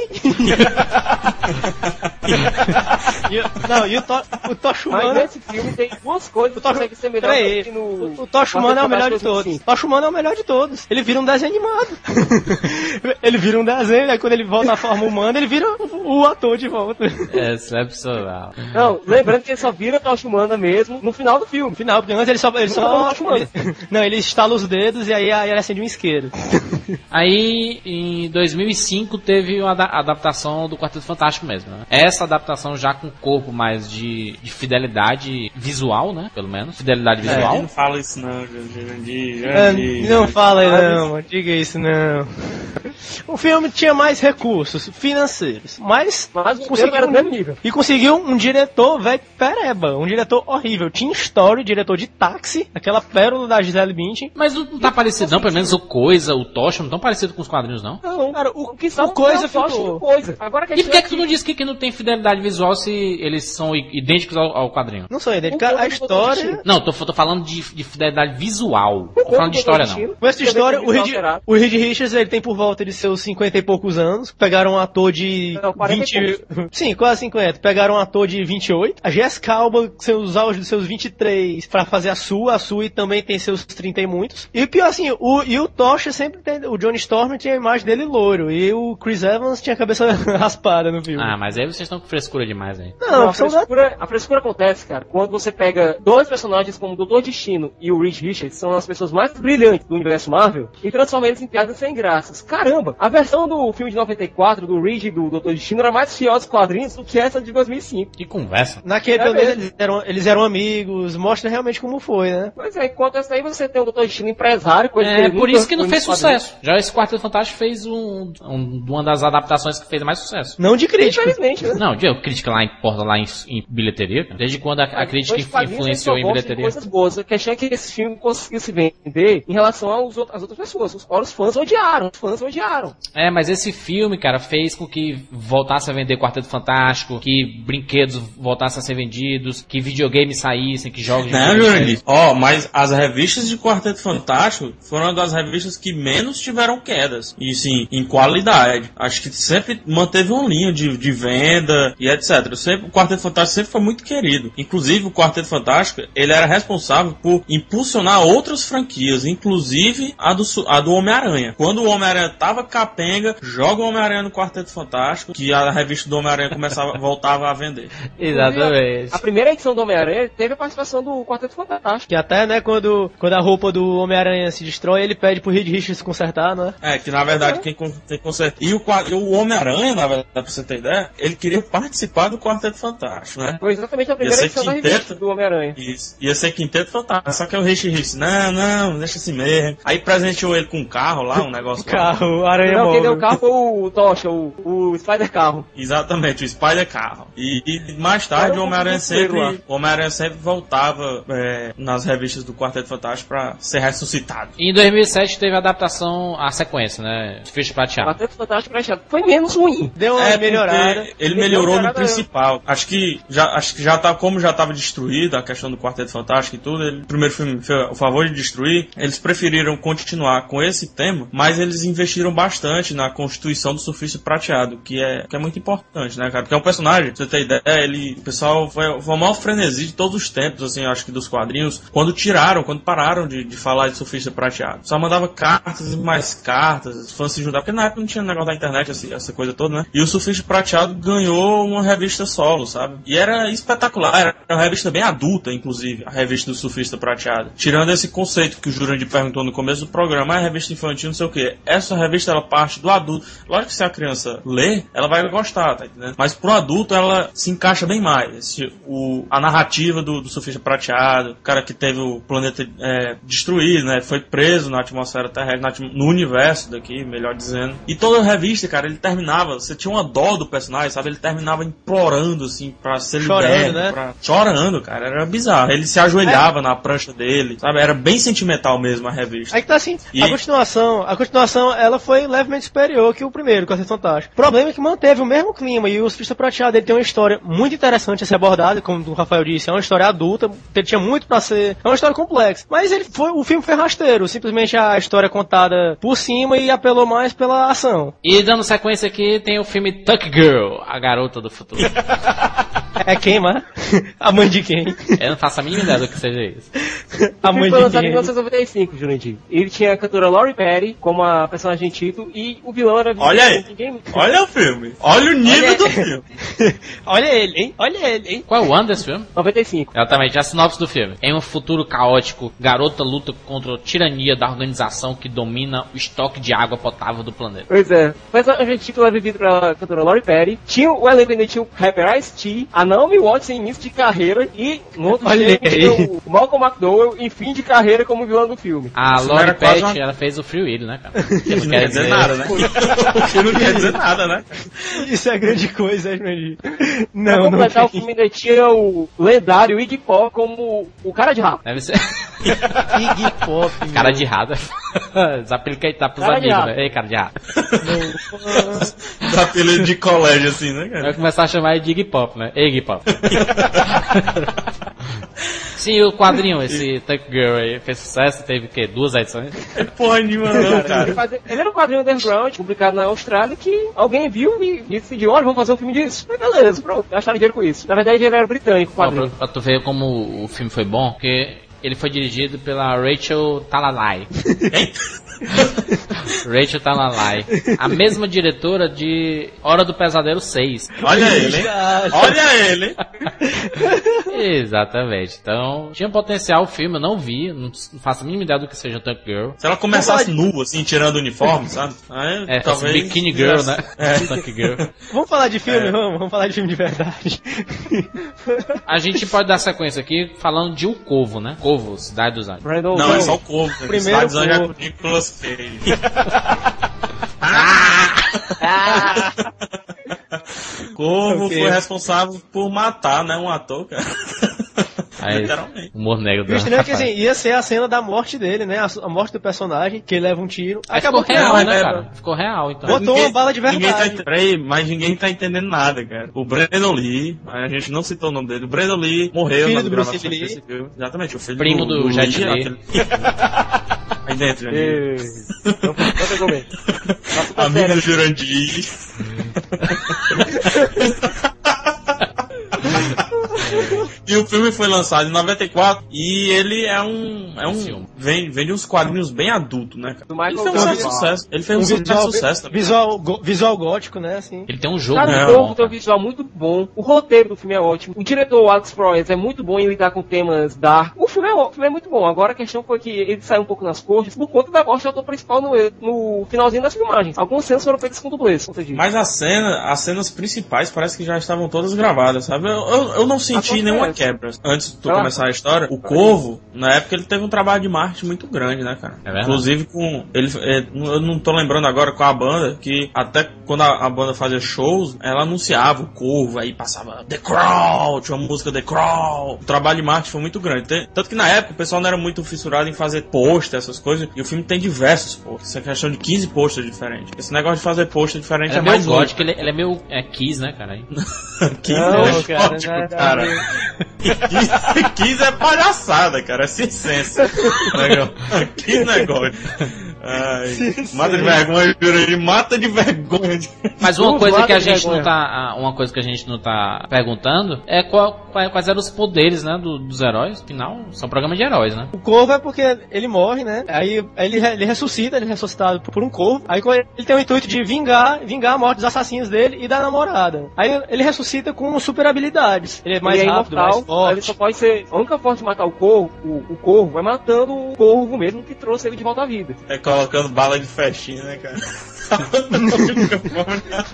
E o- não, e o, to, o Mas Humano... nesse filme tem duas coisas que conseguem ser melhor Peraí, que no... o, o Tocha Humano é o melhor de todos. O Tocha é o melhor de todos. Ele vira um desenho animado. *laughs* ele vira um desenho, aí quando ele volta à forma humana, ele vira o, o ator de volta. É excepcional. Não, lembrando que ele só vira Tocha Humana mesmo no final do filme. No final, porque antes ele só. Ele só Humana. não, ele estala os dedos e aí, aí ele acende um isqueiro. Aí, em 2005, teve uma ada- adaptação do Quarteto Fantástico mesmo, né? Essa adaptação já com corpo mais de, de fidelidade visual, né? Pelo menos. Fidelidade Jurandir, visual. Não fala isso não, Jurandir. Ah. Não fala aí não, mano. diga isso não. O filme tinha mais recursos financeiros, mas Mas o conseguiu era um, nível. e conseguiu um diretor velho pereba, um diretor horrível. Tim Story, diretor de Táxi, aquela pérola da Gisele Bündchen. Mas não não tá parecido não, pelo menos o Coisa, o Tocha, não tão parecido com os quadrinhos não. Não, Cara, o, que o são coisa é o Tocha ficou. coisa. Agora que a E por que, gente que tu não disse que, que não tem fidelidade visual se eles são idênticos ao, ao quadrinho? Não sou idêntico. O Cara, a história. Não, tô, tô falando de, de fidelidade visual. Tô falando de história não. Com essa história, o Reed, o Reed Richards ele tem por volta de seus 50 e poucos anos. Pegaram um ator de Não, 40 e 20. *laughs* Sim, quase 50. Pegaram um ator de 28. A Jessica Alba, seus auge dos seus 23, pra fazer a sua. A sua também tem seus 30 e muitos. E o pior assim, o, e o Tocha sempre tem. O Johnny Storm tinha a imagem dele loiro. E o Chris Evans tinha a cabeça *laughs* raspada no filme. Ah, mas aí vocês estão com frescura demais aí. não, a, são da- frescura, a frescura acontece, cara, quando você pega dois personagens como o Doutor Destino e o Reed Richards, são as pessoas mais brilhantes do universo Marvel, e transforma eles em piadas sem graças. Caramba, a versão do filme de 94, do Reed e do Doutor Destino, era mais fiel aos quadrinhos do que essa de 2005. Que conversa. Naquele, É pelo menos, eles eram, eles eram amigos, mostra realmente como foi, né? Pois é, enquanto essa aí você tem o Doutor Destino empresário, coisa É, por isso que não fez quadrinhos. sucesso. Já esse Quarteto Fantástico fez um, um- uma das adaptações que fez mais sucesso. Não de crítica. Infelizmente, né? Não, de crítica lá importa lá em, em bilheteria. Desde quando a, a crítica influenciou em bilheteria. coisas boas. A questão é que esse filme conseguiu se vender em relação aos às outras pessoas. Os, ora, os fãs odiaram, os fãs odiaram. É, mas esse filme, cara, fez com que voltasse a vender Quarteto Fantástico, que brinquedos voltassem a ser vendidos, que videogames saíssem, que jogos de Não, videogame Jurandir. Ó, mas as revistas de Quarteto Fantástico foram das revistas que menos tiveram quedas. E sim, em qualidade. Acho que sempre manteve uma linha de, de venda e etc. Sempre, o Quarteto Fantástico sempre foi muito querido. Inclusive, o Quarteto Fantástico, ele era responsável por impulsionar outras franquias, inclusive a do, a do Homem-Aranha. Quando o Homem-Aranha tava capenga, joga o Homem-Aranha no Quarteto Fantástico, que a revista do Homem-Aranha começava, *laughs* voltava a vender. Exatamente. A primeira edição do Homem-Aranha teve a participação do Quarteto Fantástico. Que até, né, quando, quando a roupa do Homem-Aranha se destrói, ele pede pro Reed Richards consertar, né? É, que na verdade quem con- tem conserto. E o, e o Homem-Aranha, na verdade, pra você ter ideia, ele queria participar do Quarteto Fantástico, né? Foi exatamente a primeira edição da quinteto. revista do Homem-Aranha. Isso. Ia ser quinteto fantástico. Só que o Rich disse, não, não, deixa assim mesmo. Aí presenteou ele com um carro lá, um negócio lá. Carro, aranha Não, quem deu o carro foi o Tocha, o, o Spider Carro. Exatamente, o Spider Carro. E, e mais tarde o Homem-Aranha lá. sempre, o Homem-Aranha sempre voltava é, nas revistas do Quarteto Fantástico pra ser ressuscitado. E em 2007 teve a adaptação, a sequência, né? Ficha O prateado. Quarteto Fantástico prateado. Foi menos ruim. Deu uma É, melhorada. ele melhorou no principal. Acho que já, acho que já tá, como já estava destruído a questão do Quarteto Fantástico e tudo, ele, o primeiro filme fez o favor de destruir. Eles preferiram continuar com esse tema, mas eles investiram bastante na constituição do surfista prateado, que é, que é muito importante, né, cara? Porque é um personagem, pra você ter ideia, ele, o pessoal foi, foi o maior frenesi de todos os tempos, assim, acho que dos quadrinhos, quando tiraram, quando pararam de, de falar de surfista prateado. Só mandava cartas e mais cartas, os fãs se juntavam, porque na época não tinha negócio da internet, assim, essa coisa toda, né? E o surfista prateado ganhou uma revista solo, sabe? E era espetacular, era uma revista bem adulta, inclusive, a revista do surfista prateado. Tirando esse conceito que o Jurandir perguntou no começo do programa, ah, revista infantil, não sei o que. Essa revista, ela parte do adulto. Lógico que se a criança lê, ela vai gostar, tá entendendo? Mas pro adulto, ela se encaixa bem mais. O, a narrativa do, do surfista prateado, o cara que teve o planeta é, destruído, né? Foi preso na atmosfera terrestre, no universo daqui, melhor dizendo. E toda a revista, cara, ele terminava, você tinha uma dó do personagem, sabe? Ele terminava implorando, assim, pra ser Chorando, liberto. né? pra- Chorando, cara, era bizarro. Ele se ajoelhava na prancha dele, sabe? Era bem sentimental mesmo a revista. Aí que tá assim, E- a continuação, a continuação, ela foi levemente superior que o primeiro, Quarteto Fantástico. O problema é que manteve o mesmo clima e o Surfista Prateado, ele tem uma história muito interessante a ser abordada, como o Rafael disse, é uma história adulta, ele tinha muito pra ser, é uma história complexa. Mas ele foi, o filme foi rasteiro, simplesmente a história contada por cima e apelou mais pela ação. E dando sequência aqui, tem o filme Tuck Girl, a garota do futuro. *laughs* É quem, mas? *laughs* A mãe de quem? Eu não faço a mínima ideia do que seja isso. A O mãe de quem? 1995, Jurandir. Ele tinha a cantora Laurie Perry como a personagem título e o vilão era Olha aí. Ninguém... Olha o filme. Olha o nível Olha- do filme. *laughs* Olha ele, hein? Olha ele, hein? Qual é o ano desse filme? 95. Exatamente, a sinopse do filme. Em um futuro caótico, garota luta contra a tirania da organização que domina o estoque de água potável do planeta. Pois é. Mas a gente título é vivido pela cantora Laurie Perry. Tinha o elenco ainda tinha o Rapper Ice-T, a Naomi Watts em início de carreira e no outro Olha tinha o Malcolm McDowell em fim de carreira como vilão do filme. A Isso quase Pett, uma- ela fez o Free Willy, né, cara? *laughs* Que Não quer dizer nada, né? que *laughs* não quer dizer nada, né? Isso é grande coisa, hein, Jurandir? Pra Não, não completar o tem. filme ainda tinha o lendário Iggy Pop como o cara de rato. Deve ser *laughs* Iggy Pop, *laughs* cara meu. de rato. *laughs* Desaplica aí, tá pros Cara de amigos, né? Ei, cara de rato. Os apelidos de colégio, assim, né, cara? Vai começar a chamar ele de Iggy Pop, né? Iggy Pop. *laughs* Sim, o quadrinho, esse Tuck Girl aí, fez sucesso, teve o quê? Duas edições? É porra nenhuma, não, Ele, cara. ele era um quadrinho underground, publicado na Austrália, que alguém viu e decidiu, olha, vamos fazer um filme disso. Aí, beleza, pronto, gastaram dinheiro com isso. Na verdade, ele era britânico, o Ó, pra, quadrinho. pra tu ver como o filme foi bom, porque ele foi dirigido pela Rachel Talalay. *laughs* *laughs* Rachel Talalay. A mesma diretora de Hora do Pesadelo 6. Olha ele, hein? Olha ele? *laughs* Exatamente. Então, tinha potencial o filme, eu não vi, não faço a mínima ideia do que seja Tank Girl. Se ela começasse nua, assim, tirando o uniforme, sabe? Aí, É, talvez... Bikini Girl, né? É. *laughs* Tank Girl. Vamos falar de filme, É. vamos, vamos falar de filme de verdade. A gente pode dar sequência aqui falando de O Corvo, né? Corvo, Cidade dos Anjos. Não, é só o corvo. né? Primeiro Cidades Anjos é com Nicolas Cage. *laughs* Corvo Ok. foi responsável por matar, né, um ator, cara. Aí, *laughs* Literalmente. humor negro O do estranho é que assim, ia ser a cena da morte dele, né? A, a morte do personagem, que ele leva um tiro. Aí Acabou ficou que real, né, é, cara? Ficou real, então. Botou uma bala de Ninguém verdade. tá, peraí, mas ninguém tá entendendo nada, cara. O Brandon Lee, a gente não citou o nome dele, o Brandon Lee morreu Filho na do gravação Lee. desse filme. Exatamente, o filho Primo do Jet Li. *laughs* Aí dentro, Jandir. Não, não. Nossa, tá Amigo do Jurandir. *laughs* E o filme foi lançado em 94 e ele é um. É um Filme. vem, vem de uns quadrinhos bem adultos, né, cara? Ele fez um certo sucesso. Ele fez um, Um certo visual, sucesso também. visual, go- visual gótico, né? Assim. Ele tem um jogo Cara, É, o jogo tem um visual muito bom. O roteiro do filme é ótimo. O diretor, Alex Proyas, é muito bom em lidar com temas dark. O filme é, o filme é muito bom. Agora a questão foi que ele saiu um pouco nas coxas por conta da morte do ator principal no, no finalzinho das filmagens. Algumas cenas foram feitas com dublês. Mas a cena, as cenas principais parece que já estavam todas gravadas, sabe? Eu, eu, eu não senti Acontece. nenhuma quebra. Antes de tu Ah. começar a história, o Corvo, na época, ele teve um trabalho de marketing muito grande, né, cara? É. Inclusive com. Ele, é, eu não tô lembrando agora com a banda, que até quando a, a banda fazia shows, ela anunciava o Corvo, aí passava The Crawl, tinha uma música The Crawl. O trabalho de marketing foi muito grande. Tanto que na época o pessoal não era muito fissurado em fazer pôster, essas coisas, e o filme tem diversos posters. Isso é questão de 15 posters diferentes. Esse negócio de fazer pôster diferente Ele é é meio mais gótico, ele, ele é meio é, Kiss, né, cara? *laughs* Aí. 15 Não, é cara, gótico, é- cara. 15, 15 é palhaçada, cara. É. Legal. 15 não Ai, mata de vergonha, Jurandir. Mata de vergonha. Mas uma coisa que a gente não tá. Uma coisa que a gente não tá perguntando é qual- quais eram os poderes, né, do- dos heróis. Afinal, são programa de heróis, né? O corvo é porque ele morre, né? Aí ele, ele ressuscita, ele é ressuscitado por um corvo. Aí ele tem o intuito de vingar, vingar a morte dos assassinos dele e da namorada. Aí ele ressuscita com super habilidades. Ele é mais ele é rápido, imortal, mais forte. Ele só pode ser. A única forma de matar o corvo, o, o corvo, é matando o corvo mesmo que trouxe ele de volta à vida. É colocando bala de festinha, né, cara?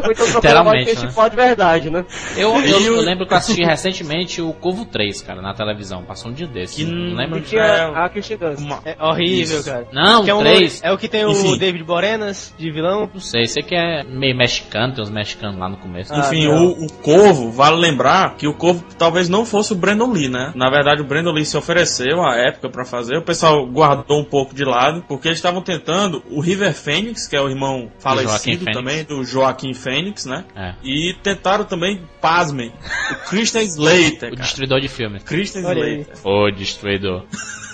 Ou então Literalmente, esse né? tipo de verdade, né? Eu, eu, eu lembro que eu assisti recentemente o Corvo 3, cara, na televisão. Passou um dia desse. Que não lembro. E tinha É, a Kirsten Dunst. uma- É horrível, Isso. cara. Não, Que é, um, 3. é o que tem o Enfim. David Borenas de vilão. Não sei, sei que é meio mexicano, tem uns mexicanos lá no começo. Enfim, Ah, não. o, o Corvo, vale lembrar que o Corvo talvez não fosse o Brandon Lee, né? Na verdade, o Brandon Lee se ofereceu à época pra fazer, o pessoal guardou um pouco de lado, porque eles estavam tentando o River Phoenix, que é o irmão falecido Fênix. também, do Joaquim Fênix, né? É. E tentaram também, pasmem, o Christian *laughs* Slater, O cara. destruidor de filmes. Christian Olha aí. Slater, O destruidor.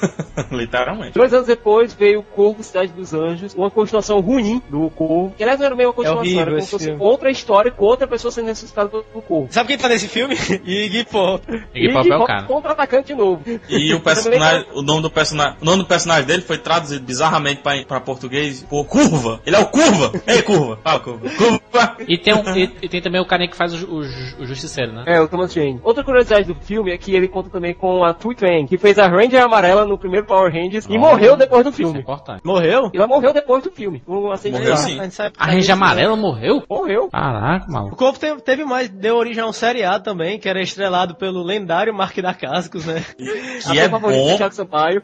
*laughs* literalmente. Dois anos depois veio o Corvo Cidade dos Anjos, uma continuação ruim do Corvo. Que aliás não era meio uma continuação, horrível era como esse se fosse filme. outra história com outra pessoa sendo ressuscitada do, do Corvo. Sabe quem tá nesse filme? *laughs* Iggy Pop. Iggy Pop é o cara. Contra-atacante de novo. E o *laughs* personagem, o nome do personagem, o nome do personagem dele foi traduzido bizarramente pra, pra português por Curva. Ele é o Curva. Ei, Curva. Fala, Curva. Curva. E tem, um, e, e tem também o carinha que faz o, o, o Justiceiro, né? É, o Thomas Jane. Outra curiosidade do filme é que ele conta também com a Tui Tang, que fez a Ranger Amarela no primeiro Power Rangers e Oh. morreu depois do Isso é filme. importante. Morreu? Ela morreu depois do filme. Um acidente Morreu sim. A gente sabe- A Ranger Amarela morreu? Morreu. Caraca, O maluco. Corvo teve, teve mais, deu origem a um seriado também, que era estrelado pelo lendário Mark da Cascos, né? Que é do bom.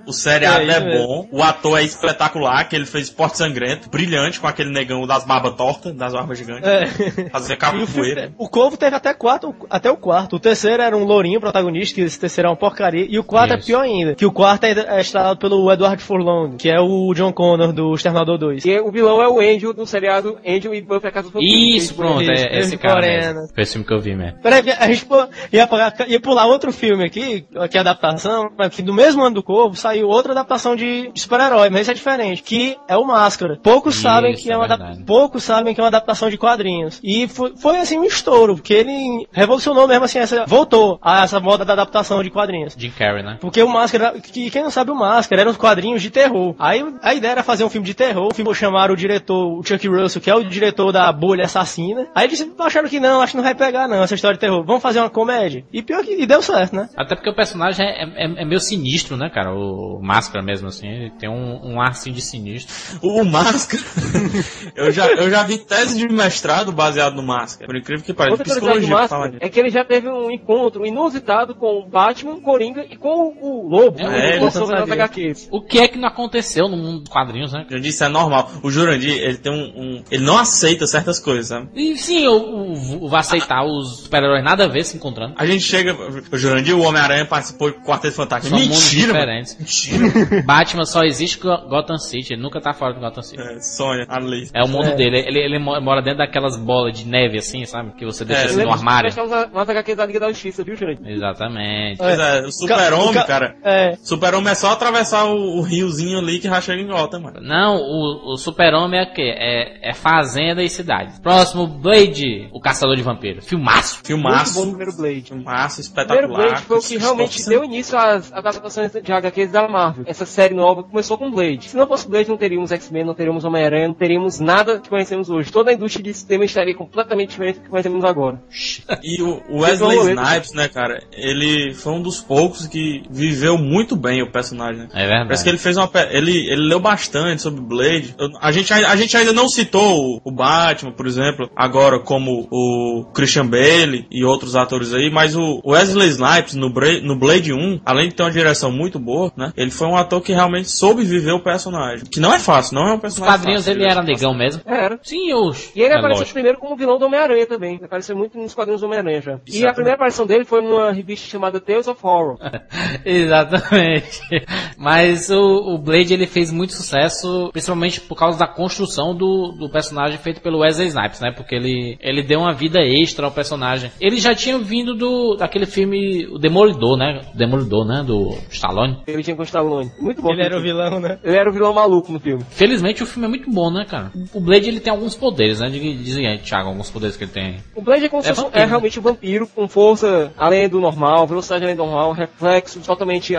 O seriado É, é, mesmo. bom. O ator é espetacular, que ele fez Esporte Sangrento. Brilhante, com aquele negão das barbas tortas, das barbas gigantes. É. Fazer E o, capoeira. o Corvo teve até quatro, até o quarto. O terceiro era um lourinho protagonista, que esse terceiro é uma porcaria. E o quarto Isso. é pior ainda, que o quarto é, é estrelado pelo Edward Furlong, que é o John Connor do Exterminador 2. E o vilão é o Angel do seriado Angel e Buffy a Casa do. Isso, pronto, Isso, é esse cara mesmo. Foi esse filme que eu vi mesmo. Peraí, a gente pô- ia, pagar- ia pular outro filme aqui, que é adaptação, mas que do mesmo ano do Corvo saiu outra adaptação de, de super-herói, mas esse é diferente, que é o Máscara. Poucos Isso, sabem que é, é uma poucos sabem que é uma adaptação de quadrinhos. E foi, foi, assim um estouro, porque ele revolucionou mesmo assim, essa, voltou a essa moda da adaptação de quadrinhos. Jim Carrey, né? Porque o Máscara, que quem não sabe o Máscara, eram os quadrinhos de terror. Aí a ideia era fazer um filme de terror, o filme chamaram o diretor, o Chuck Russell, que é o diretor da Bolha Assassina. Aí eles acharam que não, acho que não vai pegar não, essa história de terror. Vamos fazer uma comédia. E pior que e deu certo, né? Até porque o personagem é, é- é meio sinistro, né, cara? O Máscara mesmo, assim. Ele tem um, um ar assim de sinistro. O Máscara. *laughs* eu, já, eu já vi tese de mestrado baseado no Máscara. Por incrível que pareça. Psicologia Máscara é que ele já teve um encontro inusitado com o Batman, Coringa e com o Lobo. É, né? é, Eu. HQs. O que é que não aconteceu no mundo dos quadrinhos, né? Eu disse, é normal. O Jurandir, ele tem um, um- Ele não aceita certas coisas, sabe? E sim, o vai aceitar os super-heróis nada a ver se encontrando. A gente chega. O Jurandir, o Homem-Aranha, participou do Quarteto Fantástico. São mundos Mentira! diferentes. Mentira! *laughs* Batman só existe com Gotham City, ele nunca tá fora de Gotham City. é, Sônia, a Liz. É o mundo É. dele, ele, ele mo- mora dentro daquelas bolas de neve assim, sabe? Que você deixa É, assim eu no armário. prestar umas- HQs da Liga da Justiça, viu, Jurandir? Exatamente. Pois é, o Super-Homem, Ca- cara. É. Super-Homem é só atravessar o, o riozinho ali que já chega em Gotham, mano. Não, o, o super-homem é o quê? É, é fazenda e cidade. Próximo, Blade, o caçador de vampiros. Filmaço. Muito bom Filmaço. primeiro Blade. Filmaço O primeiro espetacular. Blade foi o que realmente deu início às adaptações de HQs da Marvel. Essa série nova começou com Blade. Se não fosse Blade, não teríamos X-Men, não teríamos Homem-Aranha, não teríamos nada que conhecemos hoje. Toda a indústria de cinema estaria completamente diferente do que conhecemos agora. *laughs* E o o Wesley Snipes, né, cara, ele foi um dos poucos que viveu muito bem o personagem. né? É verdade. Parece que ele fez uma. Ele, ele leu bastante sobre Blade. Eu- a, gente, ai- a gente ainda não citou o, o Batman, por exemplo, agora como o Christian Bale e outros atores aí, mas o Wesley Snipes no, Bra- no Blade 1, além de ter uma direção muito boa, né? Ele foi um ator que realmente soube viver o personagem. Que não é fácil, não é um Os personagem quadrinhos fácil. ele era negão mesmo. Era. Sim, os. E ele é apareceu lógico. primeiro como vilão do Homem-Aranha também. Ele apareceu muito nos quadrinhos do Homem-Aranha já. E a Exatamente. primeira aparição dele foi numa revista chamada Tales of Horror. *laughs* Exatamente. *laughs* Mas o, o Blade ele fez muito sucesso, principalmente por causa da construção do, do personagem feito pelo Wesley Snipes, né? Porque ele, ele deu uma vida extra ao personagem. Ele já tinha vindo do daquele filme O Demolidor, né? O Demolidor, né? Do Stallone. Ele tinha com o Stallone. Muito bom. Ele era o vilão, né? Ele era o vilão maluco no filme. Felizmente o filme é muito bom, né, cara? O Blade ele tem alguns poderes, né? Diz- Dizem aí, Thiago, alguns poderes que ele tem. O Blade é como É vampiro, é realmente um vampiro com força além do normal, velocidade além do normal, reflexos totalmente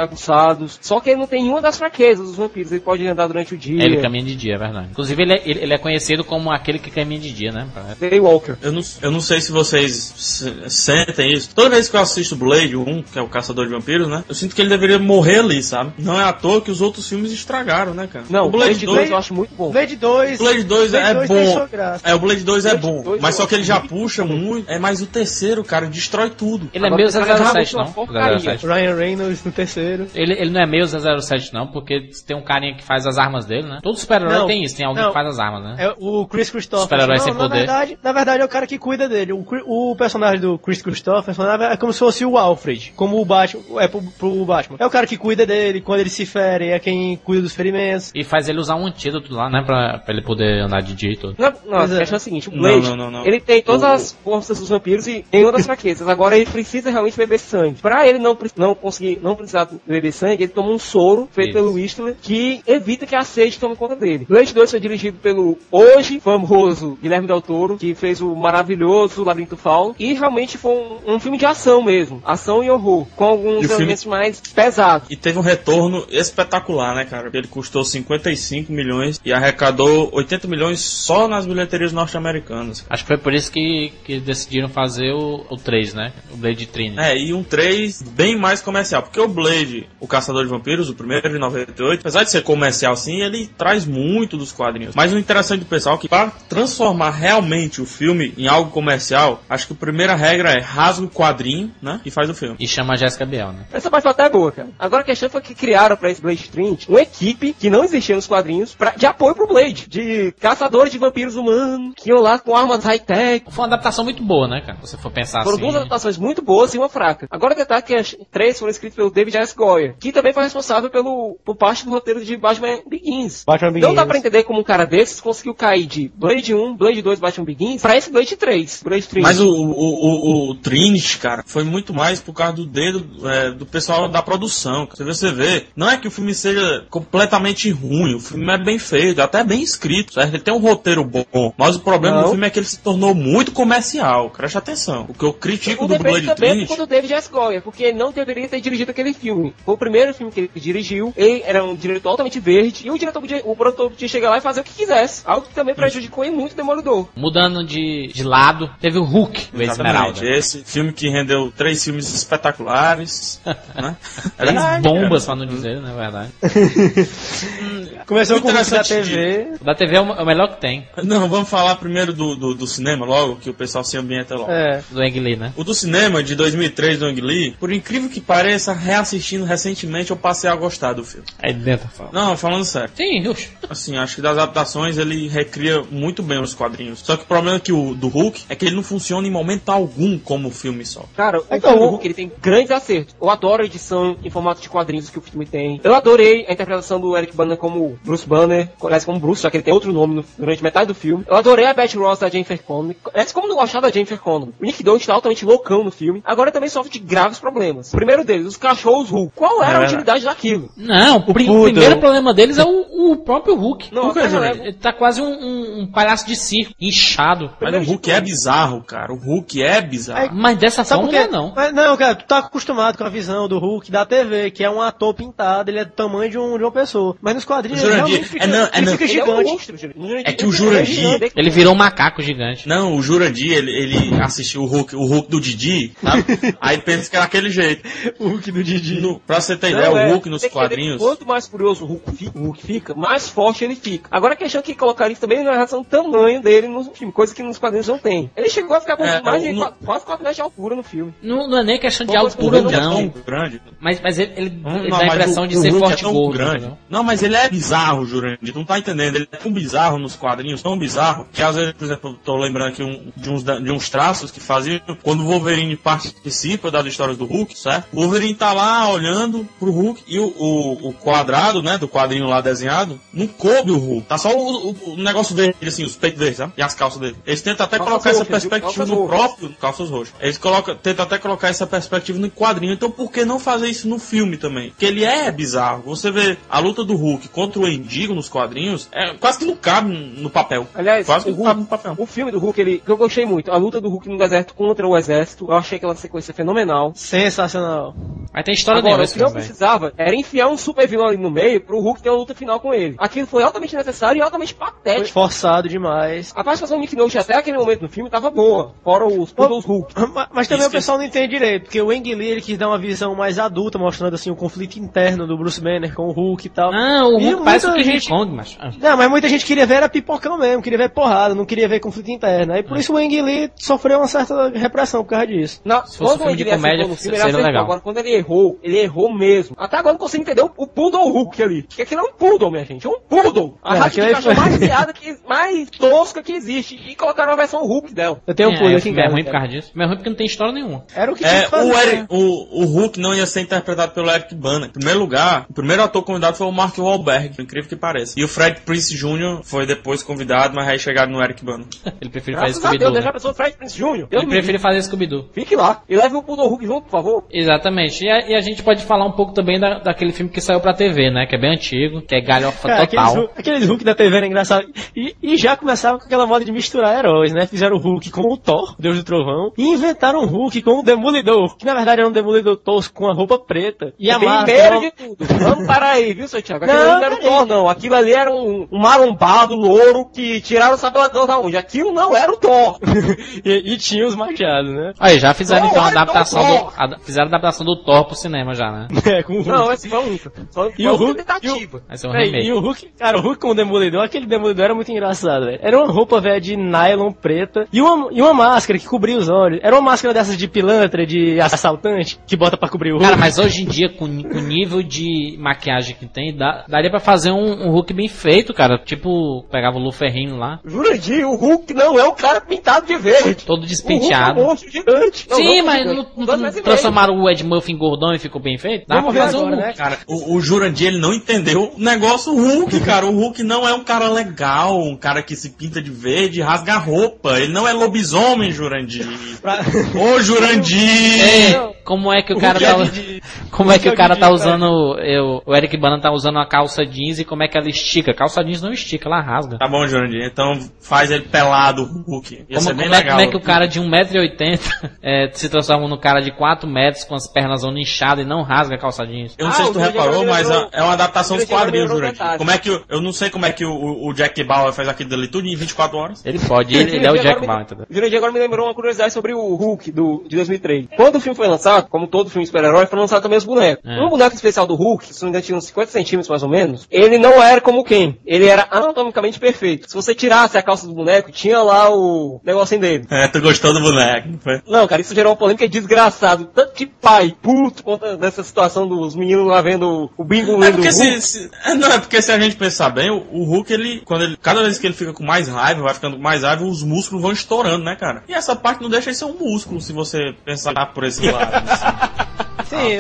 aguçados. Só que ele não tem nenhuma das fraquezas dos vampiros. Ele pode andar durante o dia. Ele caminha de dia, é verdade. Inclusive ele é, ele, ele é conhecido como aquele que caminha de dia, né? Daywalker. Eu não, eu não sei se vocês se- sentem isso. Toda vez que eu assisto Blade 1, que é o Caçador de Vampiros, né? Eu sinto que ele deveria morrer ali, sabe? Não é à toa que os outros filmes estragaram, né, cara? Não, o o Blade 2 2 eu acho muito bom. Blade 2. O Blade 2 Blade é 2 tem bom. É, o Blade 2 é Blade bom. 2 Mas só que ele já puxa muito. É, mas o terceiro, cara, destrói tudo. Ele é Agora meio esse cara 007, é uma não? porcaria. 007. Ryan Reynolds no terceiro. Ele, ele não é meio 007 não, porque tem um carinha que faz as armas dele, né? Todo super-herói Não, tem isso, tem alguém não. que faz as armas, né? É o Chris Christopher. Super-herói sem na poder. Verdade, na verdade é o cara que cuida dele. O, o personagem do Chris Christopher é como se fosse o Alfred, como o Batman, é pro, pro Batman. É o cara que cuida dele, quando ele se fere, é quem cuida dos ferimentos. E faz ele usar um antídoto lá, né? Pra, pra ele poder andar de dia e tudo. Não, não, a é. questão é a seguinte, o Blade, não, não, não. ele tem todas O- as forças dos vampiros e nenhuma das fraquezas. Agora ele precisa realmente beber sangue. Pra ele não, não conseguir, não precisar beber sangue, ele toma um soro feito Isso. pelo Whistler que evita que a sede tome conta dele. Blade 2 foi dirigido pelo hoje famoso Guilherme Del Toro, que fez o maravilhoso Labirinto Fauno. E realmente foi um, um filme de ação mesmo. Ação e horror. Com alguns o filme- elementos mais pesados. E teve um retorno espetacular, né, cara? Ele custou 55 milhões e arrecadou 80 milhões só nas bilheterias norte-americanas. Acho que foi por isso que, que decidiram fazer o, o 3, né? O Blade Trinity. É, e um 3 bem mais comercial. Porque o Blade, o Caçador de Vampiros, o primeiro de 98, apesar de ser comercial sim, ele traz muito dos quadrinhos. Mas o interessante do pessoal é que para transformar realmente o filme em algo comercial, acho que a primeira regra é rasga o quadrinho, né? E faz o filme. E chama a Jessica Biel, né? Essa parte foi até boa, cara. Agora a questão foi que criaram pra esse Blade Trinity uma equipe que não existia nos quadrinhos pra, de apoio pro Blade. De caçadores de vampiros humanos que iam lá com armas high-tech. Foi uma adaptação muito boa, né, cara? Se você for pensar Foram assim. duas adaptações muito boas e uma fraca. Agora detalhe que as três foram escritas pelo David S. Goyer, que também foi responsável pelo, por parte do roteiro de Batman Begins. Batman Não dá Begins. pra entender como um cara desses conseguiu cair de Blade 1, Blade 2, Batman Begins pra esse Blade 3. Blade 3. Mas o, o, o, o Trinity, cara, foi muito mais por causa do dedo é, do pessoal da produção. cara. Você vê, não é que o filme seja completamente ruim, o filme é bem feito, até bem escrito, certo? Ele tem um roteiro bom, mas o problema Não. do filme é que ele se tornou muito comercial. Preste atenção. O que eu critico O do Blood também Trinity... do David S. Goyer, porque ele não deveria ter dirigido aquele filme. Foi o primeiro filme que ele dirigiu, ele era um diretor altamente verde, e o diretor podia, o produtor podia chegar lá e fazer o que quisesse. Algo que também prejudicou muito o Demolidor. Mudando de, de lado, teve o Hulk, o Esmeralda. Esse filme que rendeu três filmes espetaculares, *laughs* né? Três bombas, pra não dizer, na verdade. *laughs* Começou com o da TV. O da TV é o, é o melhor que tem, Não, vamos falar primeiro do, do, do cinema logo, que o pessoal se ambienta logo. É. do Ang Lee, né? O do cinema de 2003 do Ang Lee, por incrível que pareça, reassistindo recentemente, eu passei a gostar do filme. Aí dentro fala. Não, falando sério. Sim, oxe. Assim, acho que das adaptações ele recria muito bem os quadrinhos. Só que o problema é que o do Hulk é que ele não funciona em momento algum como filme só. Cara, o Então, do o- Hulk ele tem grandes acertos. Eu adoro a edição em formato de quadrinhos que o filme tem. Eu adorei a interpretação do Eric Banner como Bruce Banner, aliás, como Bruce, já que ele tem outro nome no- durante metade do filme. Eu adorei a Betty Ross da Jennifer Connelly. Aliás, como não gostar da Jennifer Connelly? O Nick Doyle está altamente loucão no filme. Agora também sofre de graves problemas. O primeiro deles, os cachorros Hulk. Qual era a verdade. Daquilo? Não, o, pri- Poodle. primeiro problema deles é o, o próprio Hulk. Não, Hulk é leva- Ele tá quase um, um- um palhaço de circo, inchado. Mas Primeiro o Hulk tudo. é bizarro, cara. O Hulk é bizarro. Mas dessa Sabe forma por quê? não é não. Mas não, cara, tu tá acostumado com a visão do Hulk da TV, que é um ator pintado, ele é do tamanho de, um, de uma pessoa. Mas nos quadrinhos ele realmente fica, é não- é ele não- fica Ele é gigante. É que o Jurandir- Ele virou um macaco gigante. Não, o Jurandir, ele, ele assistiu o Hulk, o Hulk do Didi, sabe? *laughs* Aí pensa que era aquele jeito. O Hulk do Didi. No, pra você ter ideia, é. o Hulk nos quadrinhos. Quanto mais curioso o Hulk, fi- o Hulk fica, mais forte ele fica. Agora a questão é que colocaram isso também na relação do tamanho dele no filme, coisa que nos quadrinhos não tem. Ele chegou a ficar com É, mais de no- qua- quase 4 metros de altura no filme. Não, não é nem questão de altura, é não. tão grande. Mas, mas ele, ele, Não, ele não, dá a impressão o- de o ser Hulk forte é tão gordo. grande. entendeu? Não, mas ele é bizarro, Jurandir. Tu não tá entendendo. Ele é tão bizarro nos quadrinhos, tão bizarro, que às vezes, por exemplo, eu tô lembrando aqui um- de, uns, de uns traços que faziam quando o Wolverine participa das histórias do Hulk, certo? O Wolverine tá lá olhando pro Hulk e o, o, o quadrado, né, do quadrinho lá desenhado, não coube o Hulk. Tá só o, o- o negócio verde, assim, os peitos verdes, sabe? E as calças dele. Eles tentam até Calças colocar essa roxas, viu? perspectiva no roxas. próprio calças roxas. Eles colocam, tentam até colocar essa perspectiva no quadrinho. Então por que não fazer isso no filme também? Porque ele é bizarro. Você vê a luta do Hulk contra o Endigo nos quadrinhos, é quase que não cabe no papel. Aliás, quase que o, não cabe no Hulk, papel. o filme do Hulk, ele, que eu gostei muito, a luta do Hulk no deserto contra o exército, eu achei aquela sequência fenomenal. Sensacional. Mas tem história Agora, que eu velho. Precisava era enfiar um super vilão ali no meio pro Hulk ter uma luta final com ele. Aquilo foi altamente necessário e altamente Foi patético. forçado demais. A participação do Nick Nolte até aquele momento no filme tava boa, fora os Poodles Hulk. Ma- Mas também Isso o pessoal não entende direito, porque o Ang Lee ele quis dar uma visão mais adulta, mostrando assim o conflito interno do Bruce Banner com o Hulk e tal. Não, o E Hulk parece o King gente- Kong, mas... ah. Não, mas muita gente queria ver era pipocão mesmo, queria ver porrada, não queria ver conflito interno. Aí por isso o Ang Lee sofreu uma certa repressão por causa disso. Na, Se fosse um filme ele de acertou comédia, no filme, seria ele acertou. legal. Agora, quando ele errou, ele errou mesmo. Até agora eu não consigo entender o, o Poodle Hulk ali. Porque aquilo é um Poodle, minha gente. É um Poodle. A É, raça de cachorro foi- *laughs* mais piada que, mais tosca que existe. E colocaram a versão Hulk dela. Eu tenho um É, pulo o aqui em filme é casa. ruim por causa disso. Mas é ruim porque não tem história nenhuma. Era o que tinha É, que fazer. o, né? Eric, o, o Hulk não ia ser interpretado pelo Eric Bana. Em primeiro lugar, o primeiro ator convidado foi o Mark Wahlberg, incrível que pareça. E o Fred Prince Jr. foi depois convidado, mas aí chegaram no Eric Bana. *laughs* Ele prefere fazer Scooby-Doo. né? Fred Prince Jr.? Ele prefere fazer Scooby-Doo. Fique lá. E leve o Poodle Hulk junto, por favor. Exatamente. E a, e a gente pode falar um pouco também da, daquele filme que saiu pra TV, né? Que é bem antigo, que é Galhofa Cara, aqueles, Total. Hulk- aqueles Hulk da TV era engraçado. E, e já começava com aquela moda de misturar heróis, né? Fizeram o Hulk com o Thor, Deus do Trovão, e inventaram um Hulk com o Demolidor, que na verdade era um Demolidor tosco com a roupa preta. E a. Primeiro de tudo. Vamos parar aí, viu, seu Thiago? Aquilo Não, ali não era o. Thor, não. Aquilo ali era um, um marombado louro que tiraram o sabelador da onde. Aquilo não era o Thor. *laughs* e, e tinha os machados, né? Aí, já fizeram Não, então a adaptação do. a- fizeram a adaptação do Thor pro cinema já, né? É, *laughs* com o Hulk. Não, esse foi um. Foi E o Hulk- tentativa. Vai ser um Peraí, remake. e o Hulk, cara, o Hulk com o Demolidor, aquele Demolidor era muito engraçado, velho. Era uma roupa, velho, de nylon preta e uma, e uma máscara que cobria os olhos. Era uma máscara dessas de pilantra, de assaltante, que bota pra cobrir o Hulk. Cara, mas hoje em dia, com, com o nível de maquiagem que tem, dá- daria pra fazer um, um Hulk bem feito, cara. Tipo, pegava o Luferrino lá, Jurandir, o Hulk não é o cara pintado de verde. todo O despenteado. Hulk é um monstro gigante. Não, Sim, não mas gigante, não, não e meio. transformaram o Ed Murphy em gordão e ficou bem feito? Dá Vamos um agora, Hulk. né? Cara, o, o Jurandir, ele não entendeu o negócio Hulk, cara. O Hulk não é um cara legal, um cara que se pinta de verde e rasga a roupa. Ele não é lobisomem, Jurandir. Pra- Ô, Jurandir! *laughs* Ei, como é que o cara Hulk tá. é de- Como é que o é cara de- tá usando. eu- o Eric Bana tá usando uma calça jeans e como é que ela estica. Calça jeans não estica, ela rasga. Tá bom, Jurandir. Então faz ele pelado, Hulk. Ia Como, ser bem como é, legal. como é que o cara de 1,80m é, *laughs* se transforma no cara de 4 metros com as pernas inchadas e não rasga a calça Eu não Ah, sei se tu reparou, mas é uma adaptação dos quadrinhos, Jurandir. Como é que o- eu não sei como é que o, o Jack Bauer faz aquilo dali tudo em 24 horas. Ele pode, ele, ele é o Jack Bauer, entendeu? Jurandir agora me lembrou uma curiosidade sobre o Hulk do, de 2003. Quando o filme foi lançado, como todo filme super-herói, foi lançado também os bonecos. É. Um boneco especial do Hulk, que se não me engano tinha uns 50 centímetros mais ou menos, ele não era como quem? Ele era anatomicamente perfeito. Se você tirasse a calça do boneco, tinha lá o negocinho dele. É, tu gostou do boneco, não foi? Não, cara, isso gerou uma polêmica desgraçada. Tanto de pai puto contra dessa situação dos meninos lá vendo o bingo É lendo porque o se, Hulk. se- é, não, é porque se a gente pensar bem, o, o Hulk, ele, quando ele, cada vez que ele fica com mais raiva, vai ficando com mais raiva, os músculos vão estourando, né, cara? E essa parte não deixa de ser um músculo, se você pensar por esse lado, assim, *laughs* Sim,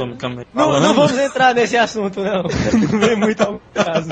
não, não vamos entrar nesse assunto, não. Não *laughs* vem muito ao caso.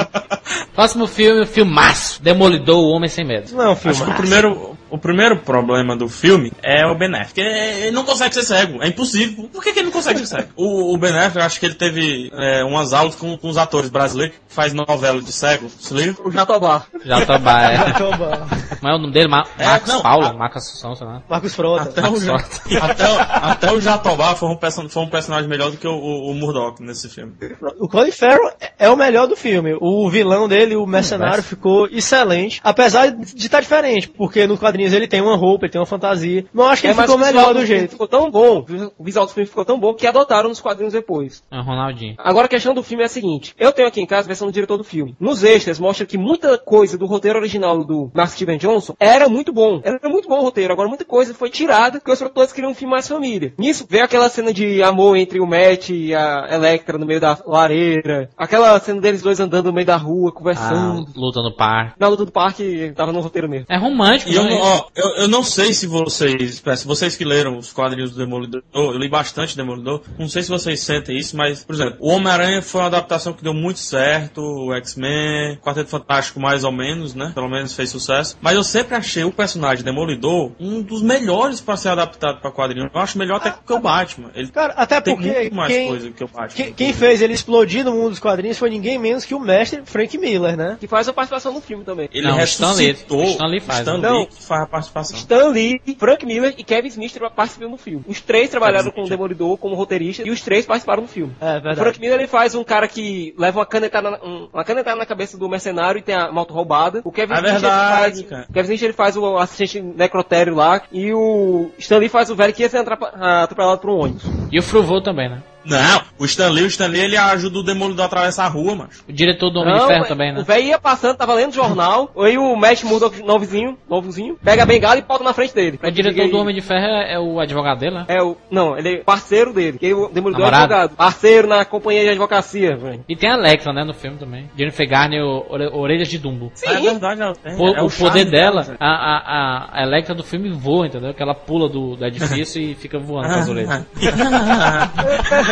Próximo filme, filmaço. Demolidor, o Homem Sem Medo. Não, Acho que o primeiro, o primeiro problema do filme é o Ben Affleck. Ele, não consegue ser cego. É impossível. Por que, que ele não consegue ser cego? O, o Ben Affleck, eu acho que ele teve é, umas aulas com, com os atores brasileiros que faz novela de cego. Se liga? O Jatobá. Já tá é. Toma. Como é o nome dele? Ma É, Marcos não, Paulo? a- Marcos Assunção, sei lá. Marcos Frota. Até o, Ja- *laughs* até, o- até o Jatobá foi um, person- foi um personagem melhor do que o, o, o Murdoch nesse filme. O Colin Farrell é o melhor do filme. O vilão dele, o mercenário, ficou excelente. Apesar de estar diferente, porque nos quadrinhos ele tem uma roupa, ele tem uma fantasia. Não acho que ele É, mas ficou melhor do jeito. Ficou tão bom, o visual do filme ficou tão bom que adotaram nos quadrinhos depois. É o Ronaldinho. Agora a questão do filme é a seguinte: eu tenho aqui em casa a versão do diretor do filme. Nos extras mostra que muita coisa do roteiro original do Mark Steven Johnson era muito bom. Era muito bom o roteiro. Agora muita coisa foi tirada porque os produtores queriam um filme mais família. Nisso veio aquela cena de amor entre o Matt e a Electra no meio da lareira. Aquela cena deles dois andando no meio da rua, Ah, conversando. luta no par. Na luta do parque tava no roteiro mesmo. É romântico, E eu, não- ó, eu, eu não sei se vocês, se vocês que leram os quadrinhos do Demolidor, eu li bastante Demolidor, não sei se vocês sentem isso, mas, por exemplo, o Homem-Aranha foi uma adaptação que deu muito certo, o X-Men, Quarteto Fantástico mais ou menos, né? Pelo menos fez sucesso. Mas eu sempre achei o personagem Demolidor um dos melhores pra ser adaptado pra quadrinho. Eu acho melhor até que o Batman. Ele Cara, até tem porque muito mais quem, coisa que o Batman. quem, quem fez ele explodir no mundo dos quadrinhos foi ninguém menos que o mestre Frank Miller, né? Que faz a participação no filme também. Ele Não, ressuscitou. Stan Lee faz, Stan né? Lee Não. que faz a participação. Stan Lee, Frank Miller e Kevin Smith participam do filme. Os três trabalharam Kevin com o. Demolidor como roteirista e os três participaram do filme. É O verdade. Frank Miller ele faz um cara que leva uma canetada, na, um- uma canetada na cabeça do mercenário e tem a moto roubada. O Kevin É Smith, ele verdade, faz, cara. o Kevin Smith ele faz o assistente necrotério lá e o Stan Lee faz o velho que ia ser atropelado por um ônibus. E o Fruvô também, né? Não, o Stan Lee, o Stan Lee, ele ajuda o Demolidor a atravessar a rua, macho. O diretor do Homem de Não, Ferro é- também, né? O velho ia passando, tava lendo jornal, *laughs* aí o Matt Murdock novozinho, novozinho, pega a bengala e bota na frente dele. O diretor do Homem de Ferro é, é o advogado dele, né? É o. Não, ele é parceiro dele. Que o Demolidor é Namorado? advogado. Parceiro na companhia de advocacia, velho. E tem a Electra, né, no filme também. Jennifer Garner, o, Ore- Orelhas de Dumbo. É verdade, ela tem. Po- é o charme poder dela, velho. a, a, a- a Electra do filme voa, entendeu? Que ela pula do, do edifício e fica voando com as orelhas. *laughs*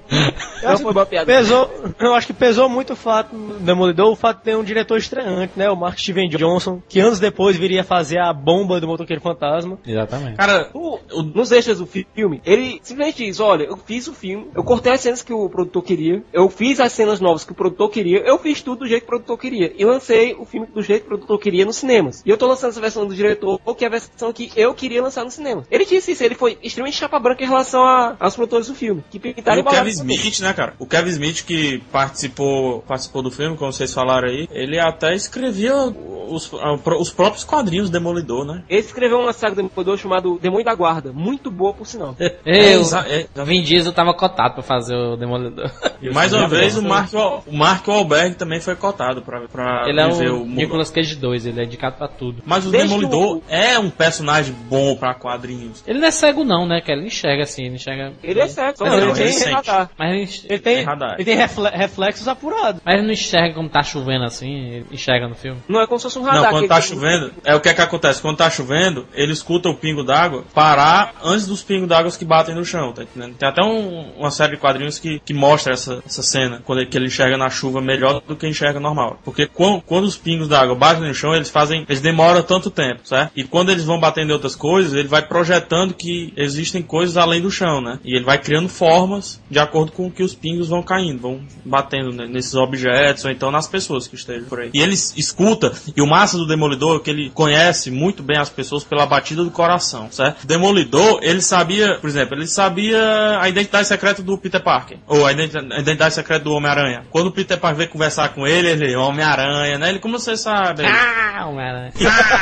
Foi uma piada. Pesou, eu acho que pesou muito o fato do Demolidor, o fato de ter um diretor estreante, né? O Mark Steven Johnson, que anos depois viria fazer a bomba do Motoqueiro Fantasma. Exatamente. Cara, O- o- nos extras do fi- filme, ele simplesmente diz: Olha, eu fiz o filme, eu cortei as cenas que o produtor queria, eu fiz as cenas novas que o produtor queria, eu fiz tudo do jeito que o produtor queria. E lancei o filme do jeito que o produtor queria nos cinemas. E eu tô lançando essa versão do diretor, que é a versão que eu queria lançar no cinema. Ele disse isso, ele foi extremamente chapa branca em relação a- aos produtores do filme, que pintaram E e Smith, né, cara? O Kevin Smith que participou, participou do filme, como vocês falaram aí, ele até escrevia os, ah, os próprios quadrinhos do Demolidor, né? Ele escreveu uma saga do Demolidor chamado Demônio da Guarda, muito boa por sinal. *laughs* Eu, exa- é, Vin Diesel tava cotado pra fazer o Demolidor. E mais uma vez o Mark, o Mark Wahlberg também foi cotado pra, pra Ele é o o mundo. Nicolas Cage 2, ele é indicado pra tudo. Mas o Desde Demolidor o- é um personagem bom pra quadrinhos. Ele não é cego não, né, que ele enxerga assim, ele enxerga... Ele é só Não, que ele ele tem sente. Mas ele, Ele tem, É radar. ele tem refle- reflexos apurados. mas ele não enxerga como tá chovendo assim, ele enxerga no filme. Não é como se fosse um radar. Não, quando tá ele- chovendo, é o que é que acontece? Quando tá chovendo, ele escuta o pingo d'água parar antes dos pingos d'água que batem no chão, tá entendendo? Tem até um- uma série de quadrinhos que, que mostra essa, essa cena, quando ele, que ele enxerga na chuva melhor do que enxerga normal. Porque quando, quando os pingos d'água batem no chão, eles fazem, eles demoram tanto tempo, certo? E quando eles vão batendo em outras coisas, ele vai projetando que existem coisas além do chão, né? E ele vai criando formas de acordo com que os pingos vão caindo, vão batendo ne- nesses objetos ou então nas pessoas que estejam por aí. E ele escuta, e o massa do Demolidor é que ele conhece muito bem as pessoas pela batida do coração, certo? Demolidor, ele sabia, por exemplo, ele sabia a identidade secreta do Peter Parker, ou a identi- a identidade secreta do Homem-Aranha. Quando o Peter Parker veio conversar com ele, ele, Homem-Aranha, né? Ele, como você sabe? Ele, Ah, Homem-Aranha.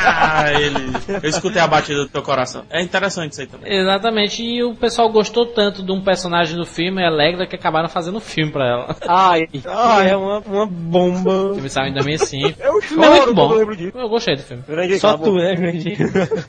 ah, ele, eu escutei a batida do teu coração. É interessante isso aí também. Exatamente, e o pessoal gostou tanto de um personagem do filme, Que acabaram fazendo um filme pra ela. Ai, *laughs* Ah, é uma, uma bomba. O filme saiu em 2005. eu É choro muito quando bom. eu. Eu gostei do filme. Jurandir, Só tu, né, Jurandir?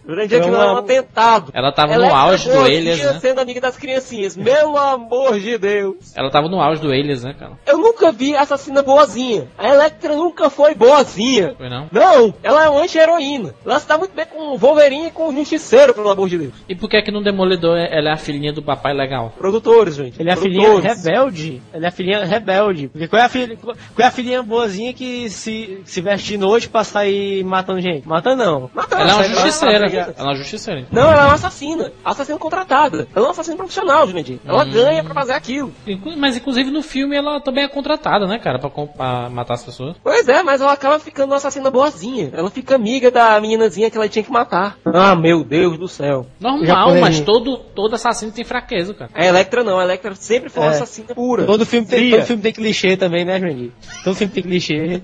Jurandir, *laughs* aquilo Foi é um uma- atentado. Ela tava Ela no é auge do dia né? sendo amiga das criancinhas. Meu amor de Deus. Ela tava no auge do Alias, né, cara? Eu nunca vi assassina boazinha. A Electra nunca foi boazinha. Foi não? Não, ela é uma anti-heroína. Ela se dá muito bem com o Wolverine e com o Justiceiro, pelo amor de Deus. E por que é que no Demolidor ela é a filhinha do papai legal? Produtores, gente. Ele é a filhinha Produtores. rebelde. Ele é a filhinha rebelde. Porque qual é a, filha, qual é a filhinha boazinha que se, se veste de noite pra sair matando gente? Mata não. Mata, Ela é uma justiceira. Ela é uma justiceira. Não, ela é uma assassina. Assassina contratada. Ela é uma assassina profissional, Jurandir. Ela Hum. ganha pra fazer aquilo. Mas inclusive no filme ela também é contratada, né, cara? Pra, pra matar as pessoas. Pois é, mas ela acaba ficando uma assassina boazinha. Ela fica amiga da meninazinha que ela tinha que matar. Ah, meu Deus do céu. Normal, mas todo, todo assassino tem fraqueza, cara. A Electra não, a Electra sempre foi uma É. assassina pura. Todo filme, tem, todo filme tem clichê também, né, Jurandir? Todo filme tem clichê.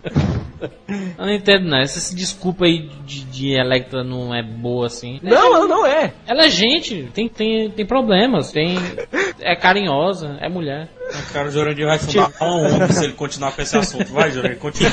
Eu não entendo, não. Essa desculpa aí de, de Electra não é boa assim. Não, ela não é. Ela é gente, tem, tem, tem problemas, tem. É carinhosa, é mulher. Cara, o Jurandir vai fumar uma onda se ele continuar com esse assunto. Vai, Jurandir, continua.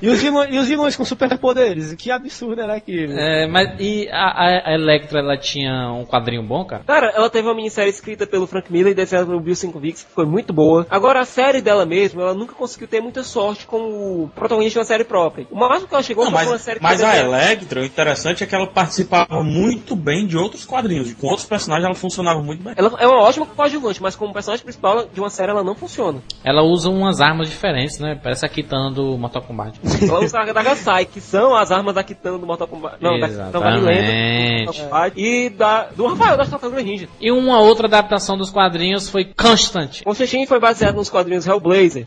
E os, vilões, e os vilões com superpoderes? Que absurdo era aquilo. É, mas e a, a- Electra ela tinha um quadrinho bom, cara? Cara, ela teve uma minissérie escrita pelo Frank Miller e desenhada pelo Bill Sienkiewicz, que foi muito boa. Agora, a série dela mesmo, ela nunca conseguiu ter muita sorte como protagonista de uma série própria. O máximo que ela chegou Não, foi uma mas, série que mas a Electra, o interessante é que ela participava muito bem de outros quadrinhos. Com outros personagens ela funcionava muito bem. Ela é uma ótima coadjuvante, mas como personagem principal de uma série ela não funciona. Ela usa umas armas diferentes, né? Parece a Kitana do Mortal Kombat. Ela usa a Dagasai, que são as armas da Kitana do Mortal Kombat. Não, da Kitana da Lenda do Exatamente. Kombat. E da, do Rafael das Tartarugas Ninja. E uma outra adaptação dos quadrinhos foi Constant. Constantine foi baseado nos quadrinhos Hellblazer,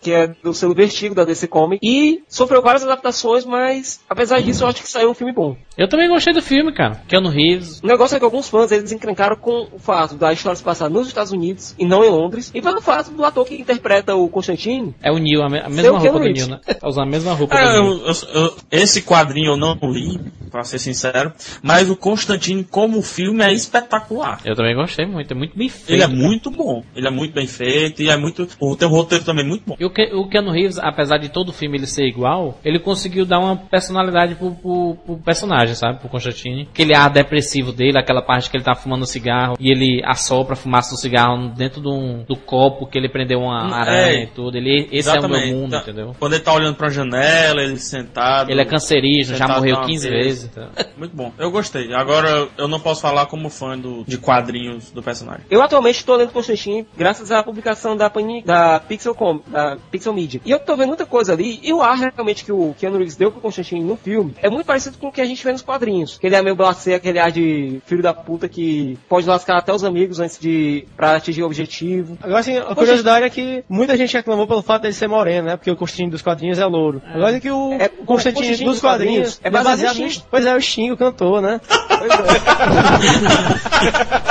que é do selo Vertigo da DC Comics, e sofreu várias adaptações, mas apesar disso eu acho que saiu um filme bom. Eu também gostei do filme, cara. Keanu Reeves. O negócio é que alguns fãs eles encrencaram com o fato da história se passar nos Estados Unidos e não em Londres, e pelo fato do ator que interpreta o Constantine. É o Neil, a, me- a mesma roupa do. Neil, né? Tá usando a mesma *laughs* roupa É, do Neil. eu- eu- eu- esse quadrinho eu não li, pra ser sincero, mas o Constantine como filme é espetacular. Eu também gostei muito, é muito bem feito. Ele é cara. muito bom, ele é muito bem feito e é muito. O teu roteiro também é muito bom. E o, Ke o Keanu Reeves, apesar de todo o filme ele ser igual, ele conseguiu dar uma personalidade pro, pro, pro personagem, sabe? Pro Constantine. Aquele ar depressivo dele, aquela parte que ele tá fumando cigarro e ele assopra a fumaça do cigarro dentro de um- do copo que ele prendeu uma Hum, aranha é. e tudo. Ele, esse é o meu mundo, Tá- entendeu? Quando ele tá olhando pra janela, ele sentado. Ele é cancerígeno, já morreu numa 15 mesa. vezes. Então. *laughs* Muito bom. Eu gostei. Agora eu não posso falar como fã do, de quadrinhos do personagem. Eu atualmente estou lendo Constantine graças à publicação da, Panini, da Pixel Com, da Pixel Media. E eu tô vendo muita coisa ali, e o ar realmente que o Keanu Reeves deu pro Constantine no filme é muito parecido com o que a gente vê nos quadrinhos. Que ele é meio blasé, aquele ar de filho da puta que pode lascar até os amigos antes de pra atingir o objetivo. Agora, assim, a curiosidade é que muita gente reclamou pelo fato dele ser moreno, né? Porque o Constantine dos quadrinhos é louro. Agora é que o, É, o Constantine o Constantine dos dos quadrinhos quadrinhos é baseado no. Sting. Pois é, o Sting, o cantor, né? *laughs*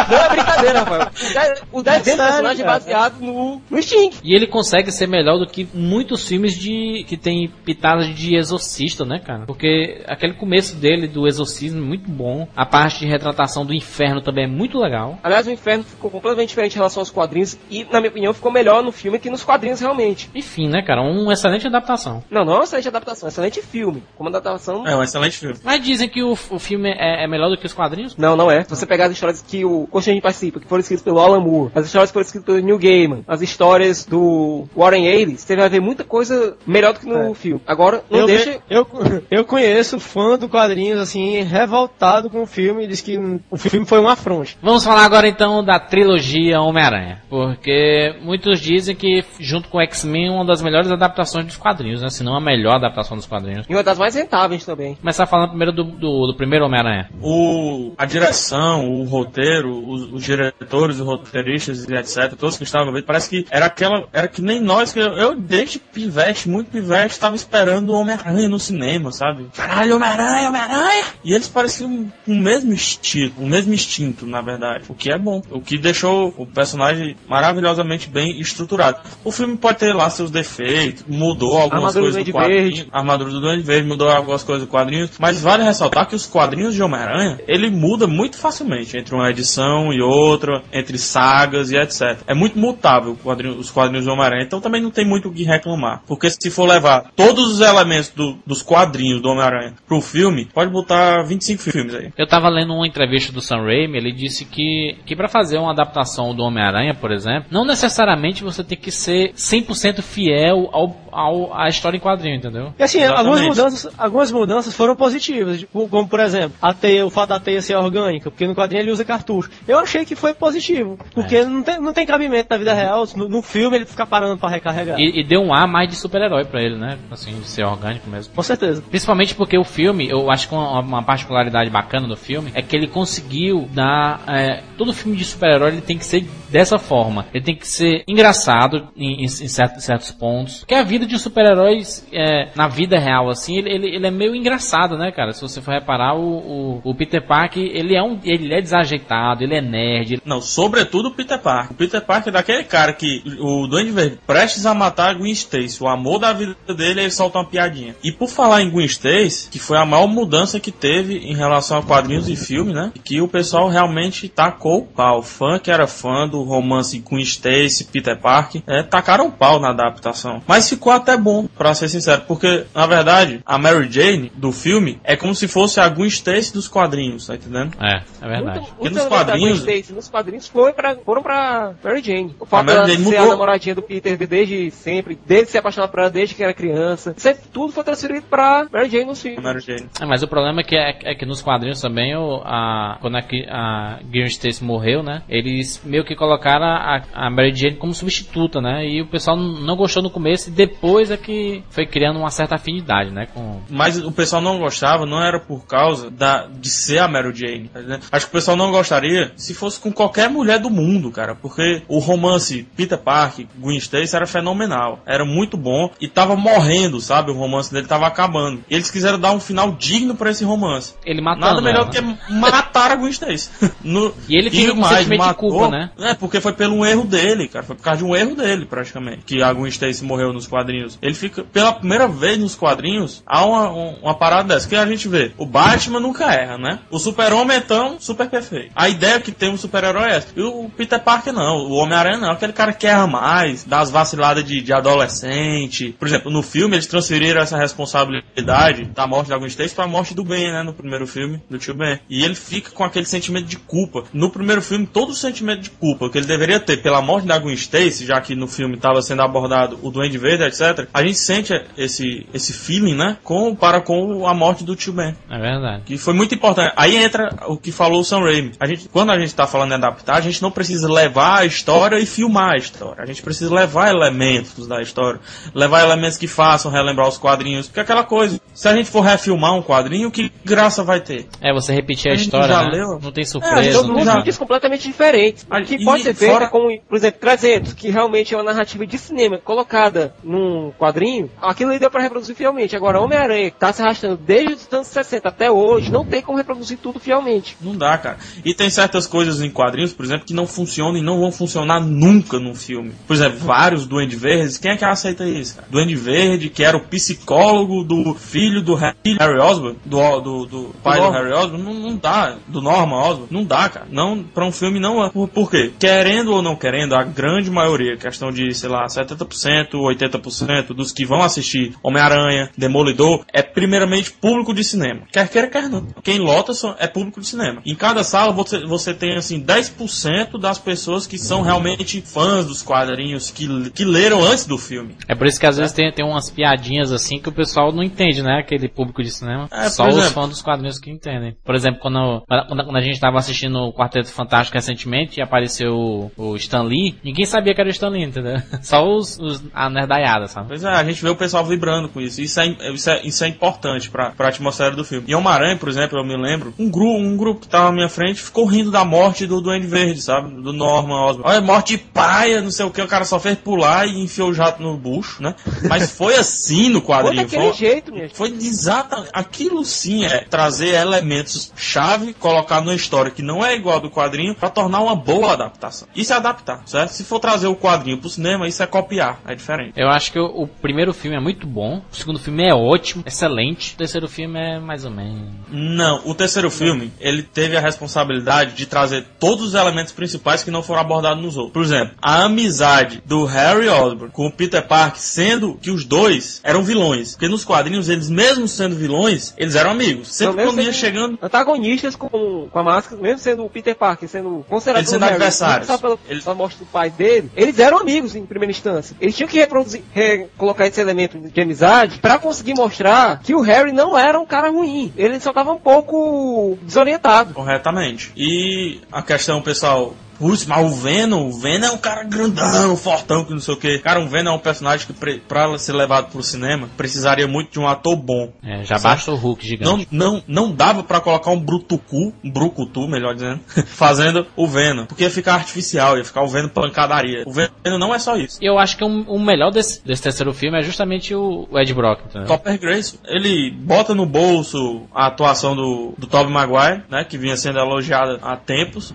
Não é brincadeira, Rafael. O de- O desenho do personagem é baseado no, no Sting. E ele consegue ser melhor do que muitos filmes de que tem pitadas de exorcista, né, cara? Porque aquele começo dele do exorcismo é muito bom. A parte de retratação do inferno também é muito legal. Aliás, o Inferno ficou completamente diferente em relação aos quadrinhos e, na minha opinião, ficou melhor no filme que nos quadrinhos realmente. Enfim, né, cara? Uma excelente adaptação. Não, não é uma excelente adaptação, é uma excelente filme. Como adaptação, É um excelente filme. Mas dizem que o, o filme é, é melhor do que os quadrinhos? Não, não é. Se você pegar as histórias que o Constantine participa, que foram escritas pelo Alan Moore, as histórias que foram escritas pelo Neil Gaiman, as histórias do Warren Ellis, você vai ver muita coisa melhor do que no filme. Agora, não eu, deixa... eu, *laughs* eu conheço fã do quadrinhos, assim, revoltado com o filme e diz que o filme foi um afronte. Vamos falar agora então da trilogia Homem-Aranha. Porque muitos dizem que, junto com X-Men, uma das melhores adaptações dos quadrinhos, né? Se não a melhor adaptação dos quadrinhos. E uma das mais rentáveis também. Começar falando primeiro do, do, do primeiro Homem-Aranha. O, a direção, o roteiro, os, os diretores, os roteiristas e etc, todos que estavam vendo, parece que era aquela, era que nem nós, que eu, eu desde pivete, muito pivete, estava esperando o Homem-Aranha no cinema, sabe? Caralho, Homem-Aranha, Homem-Aranha! E eles pareciam com o mesmo estilo, o mesmo instinto, na verdade. O que é bom. O que deixou o personagem maravilhosamente bem estruturado. O filme pode ter lá seus defeitos, mudou algumas Armadura do coisas do Duende quadrinho. Verde. A armadura do Duende Verde mudou algumas coisas do quadrinho. Mas vale ressaltar que os quadrinhos de Homem-Aranha, ele muda muito facilmente entre uma edição e outra, entre sagas e etc. É muito mutável quadrinho- os quadrinhos de Homem-Aranha. Então também não tem muito o que reclamar. Porque se for levar todos os elementos do- dos quadrinhos do Homem-Aranha pro filme, pode botar 25 filmes aí. Eu tava lendo uma entrevista do Sam Raimi, ele disse que, que para fazer uma adaptação do Homem-Aranha, por exemplo, não necessariamente você tem que ser 100% fiel ao, ao, à história em quadrinho, entendeu? E assim, Exatamente. algumas mudanças, algumas mudanças foram positivas, tipo, como por exemplo, a teia, o fato da teia ser orgânica, porque no quadrinho ele usa cartucho. Eu achei que foi positivo, porque não, tem, não tem cabimento na vida real, no, no filme ele ficar parando pra recarregar. E, e deu um ar mais de super-herói pra ele, né? Assim, de ser orgânico mesmo. Com certeza. Principalmente porque o filme, eu acho que uma, uma particularidade bacana do filme é que ele conseguiu dar. é, todo filme de super-herói ele tem que ser dessa forma. Ele tem que ser engraçado em, em- em certos, certos pontos. Porque a vida de um super-herói é, na vida real, assim, ele, ele, ele é meio engraçado, né, cara? Se você for reparar, o, o, o Peter Parker, ele é, um, ele é desajeitado, ele é nerd. Não, sobretudo o Peter Parker. O Peter Parker é daquele cara que o Duende Verde prestes a matar a Gwen Stacy. O amor da vida dele, ele solta uma piadinha. E por falar em Gwen Stacy, que foi a maior mudança que teve em relação a quadrinhos e filme, né? Que o pessoal realmente tacou o pau. Fã que era fã do romance Gwen Stacy, Peter Parker, é, tacaram o pau na adaptação. Mas ficou até bom, pra ser sincero, porque na verdade a Mary Jane do filme é como se fosse a Gwen Stacy dos quadrinhos, tá entendendo? É, é verdade. Muito, Porque nos da quadrinhos- Gwen Stacy nos quadrinhos foi pra, foram pra Mary Jane. O fato Mary dela Jane ser a mudou. namoradinha do Peter desde sempre, desde se apaixonar por ela desde que era criança. Isso aí tudo foi transferido pra Mary Jane nos A filmes. Mary Jane. É, mas o problema é que, é, é que nos quadrinhos também, o, a, quando a, a Gwen Stacy morreu, né? Eles meio que colocaram a, a Mary Jane como substituta, né? E o pessoal não gostou no começo e depois é que foi criando uma certa afinidade, né? Com, Mas o pessoal não gostava, não era por causa da, de ser a Mary Jane. entendendo? Acho que o pessoal não gostaria se fosse com qualquer mulher do mundo, cara. Porque o romance Peter Parker, Gwen Stacy era fenomenal. Era muito bom e tava morrendo, sabe? O romance dele tava acabando. E eles quiseram dar um final digno pra esse romance. ele matando Nada melhor ela, do né? que matar a Gwen Stacy. *laughs* No- E ele fica sentimento de culpa, né? É, porque foi pelo erro dele, cara. Foi por causa de um erro dele, praticamente. Que a Gwen Stacy morreu nos quadrinhos. Ele fica, pela primeira vez nos quadrinhos, há uma, um- uma parada dessa. Que a gente vê, o Batman nunca erra, né? O super-homem é tão super perfeito. A ideia que tem um super-herói é essa. E o Peter Parker não. O Homem-Aranha não. Aquele cara que erra mais, dá as vaciladas de, de adolescente. Por exemplo, no filme eles transferiram essa responsabilidade da morte da Gwen Stacy pra morte do Ben, né? No primeiro filme, do tio Ben. E ele fica com aquele sentimento de culpa. No primeiro filme, todo o sentimento de culpa que ele deveria ter pela morte da Gwen Stacy, já que no filme estava sendo abordado o Duende Verde, etc. A gente sente esse, esse feeling, né? Com, para com a morte do tio Ben. É verdade. Que foi muito importante. Aí entra o que falou o Sam Raimi. A gente, quando a gente está falando em adaptar, a gente não precisa levar a história e filmar a história. A gente precisa levar elementos da história. Levar elementos que façam relembrar os quadrinhos. Porque é aquela coisa, se a gente for refilmar um quadrinho, que graça vai ter? É, você repetir a A história, já né? leu? Não tem É, surpresa. a gente não não tem completamente diferentes. Ah, O que e pode ser feito fora- é como, por exemplo, 300, que realmente é uma narrativa de cinema colocada num quadrinho, aquilo ali deu pra reproduzir fielmente. Agora, Homem-Aranha, que tá se arrastando desde os anos 60 até hoje, não tem como reproduzir tudo fielmente. Não dá, cara. E tem certas coisas em quadrinhos, por exemplo, que não funcionam e não vão funcionar nunca num filme. Por exemplo, vários Duende Verdes. Quem é que aceita isso, cara? Duende Verde, que era o psicólogo do filho do Harry Osborn, do, do, do pai do, Norman. Harry Osborn, não, não dá. Do Norman Osborn, não dá, cara. Não, pra um filme não. Por, por quê? Querendo ou não querendo, a grande maioria, questão de, sei lá, 70%, 80% dos que vão assistir Homem-Aranha, Demolidor, é primeiramente público de cinema. Quer queira, quer não. Quem lota é público de cinema. Em cada sala você, você tem, assim, 10% das pessoas que são realmente fãs dos quadrinhos, que, que leram antes do filme. É por isso que às às vezes tem, tem umas piadinhas assim que o pessoal não entende, né? Aquele público de cinema. É, Só por os exemplo. fãs dos quadrinhos que entendem. Por exemplo, quando, quando, a gente tava assistindo o Quarteto Fantástico recentemente e apareceu o, o Stan Lee, ninguém sabia que era o Stan Lee, entendeu? *laughs* Só os, os a nerdaiada, sabe? Pois é, a gente vê o pessoal vibrando com isso. Isso é, isso é, isso é importante pra, pra atmosfera do filme. Em Homem-Aranha, por exemplo, eu me lembro, um grupo, um grupo que tava na minha frente ficou rindo da morte do Duende Verde, sabe? Do Norman Osborn. Olha, morte de paia, não sei o que, o cara só fez pular e enfiou o jato no bucho, né? Mas foi assim no Foi quadrinho. daquele Foi, jeito, minha foi exatamente. Aquilo sim é trazer elementos-chave, colocar numa história que não é igual ao do quadrinho, pra tornar uma boa adaptação. Isso é adaptar, certo? Se for trazer o quadrinho pro cinema, isso é copiar, é diferente. Eu acho que o, o primeiro filme é muito bom, o segundo filme é ótimo, excelente, o terceiro filme é mais ou menos. Não, o terceiro filme, ele teve a responsabilidade de trazer todos os elementos principais que não foram abordados nos outros. Por exemplo, a amizade do Harry Osborn com o Peter Parker, sendo que os dois eram vilões. Porque nos quadrinhos, eles mesmo sendo vilões, eles eram amigos. Sempre quando ia chegando... Antagonistas com, com a máscara, mesmo sendo o Peter Parker, sendo considerado Eles sendo adversários. Só pela, Eles- pela morte do pai dele, eles eram amigos em primeira instância. Eles tinham que reproduzir, re- colocar esse elemento de amizade pra conseguir mostrar que o Harry não era um cara ruim. Ele só tava um pouco desorientado. Corretamente. E a questão, pessoal. Putz, mas o Venom, o Venom é um cara grandão, fortão, que não sei o que. Cara, o Venom é um personagem que, pra ser levado pro cinema, precisaria muito de um ator bom. É, já Certo. basta o Hulk gigante. Não, não, não dava pra colocar um brutucu, um brucutu, melhor dizendo, *laughs* fazendo o Venom. Porque ia ficar artificial, ia ficar o Venom pancadaria. O Venom não é só isso. E eu acho que um- o melhor desse, desse terceiro filme é justamente o, o Ed Brock, entendeu? Topper Grace, ele bota no bolso a atuação do, do Tobey Maguire, né, que vinha sendo elogiada há tempos.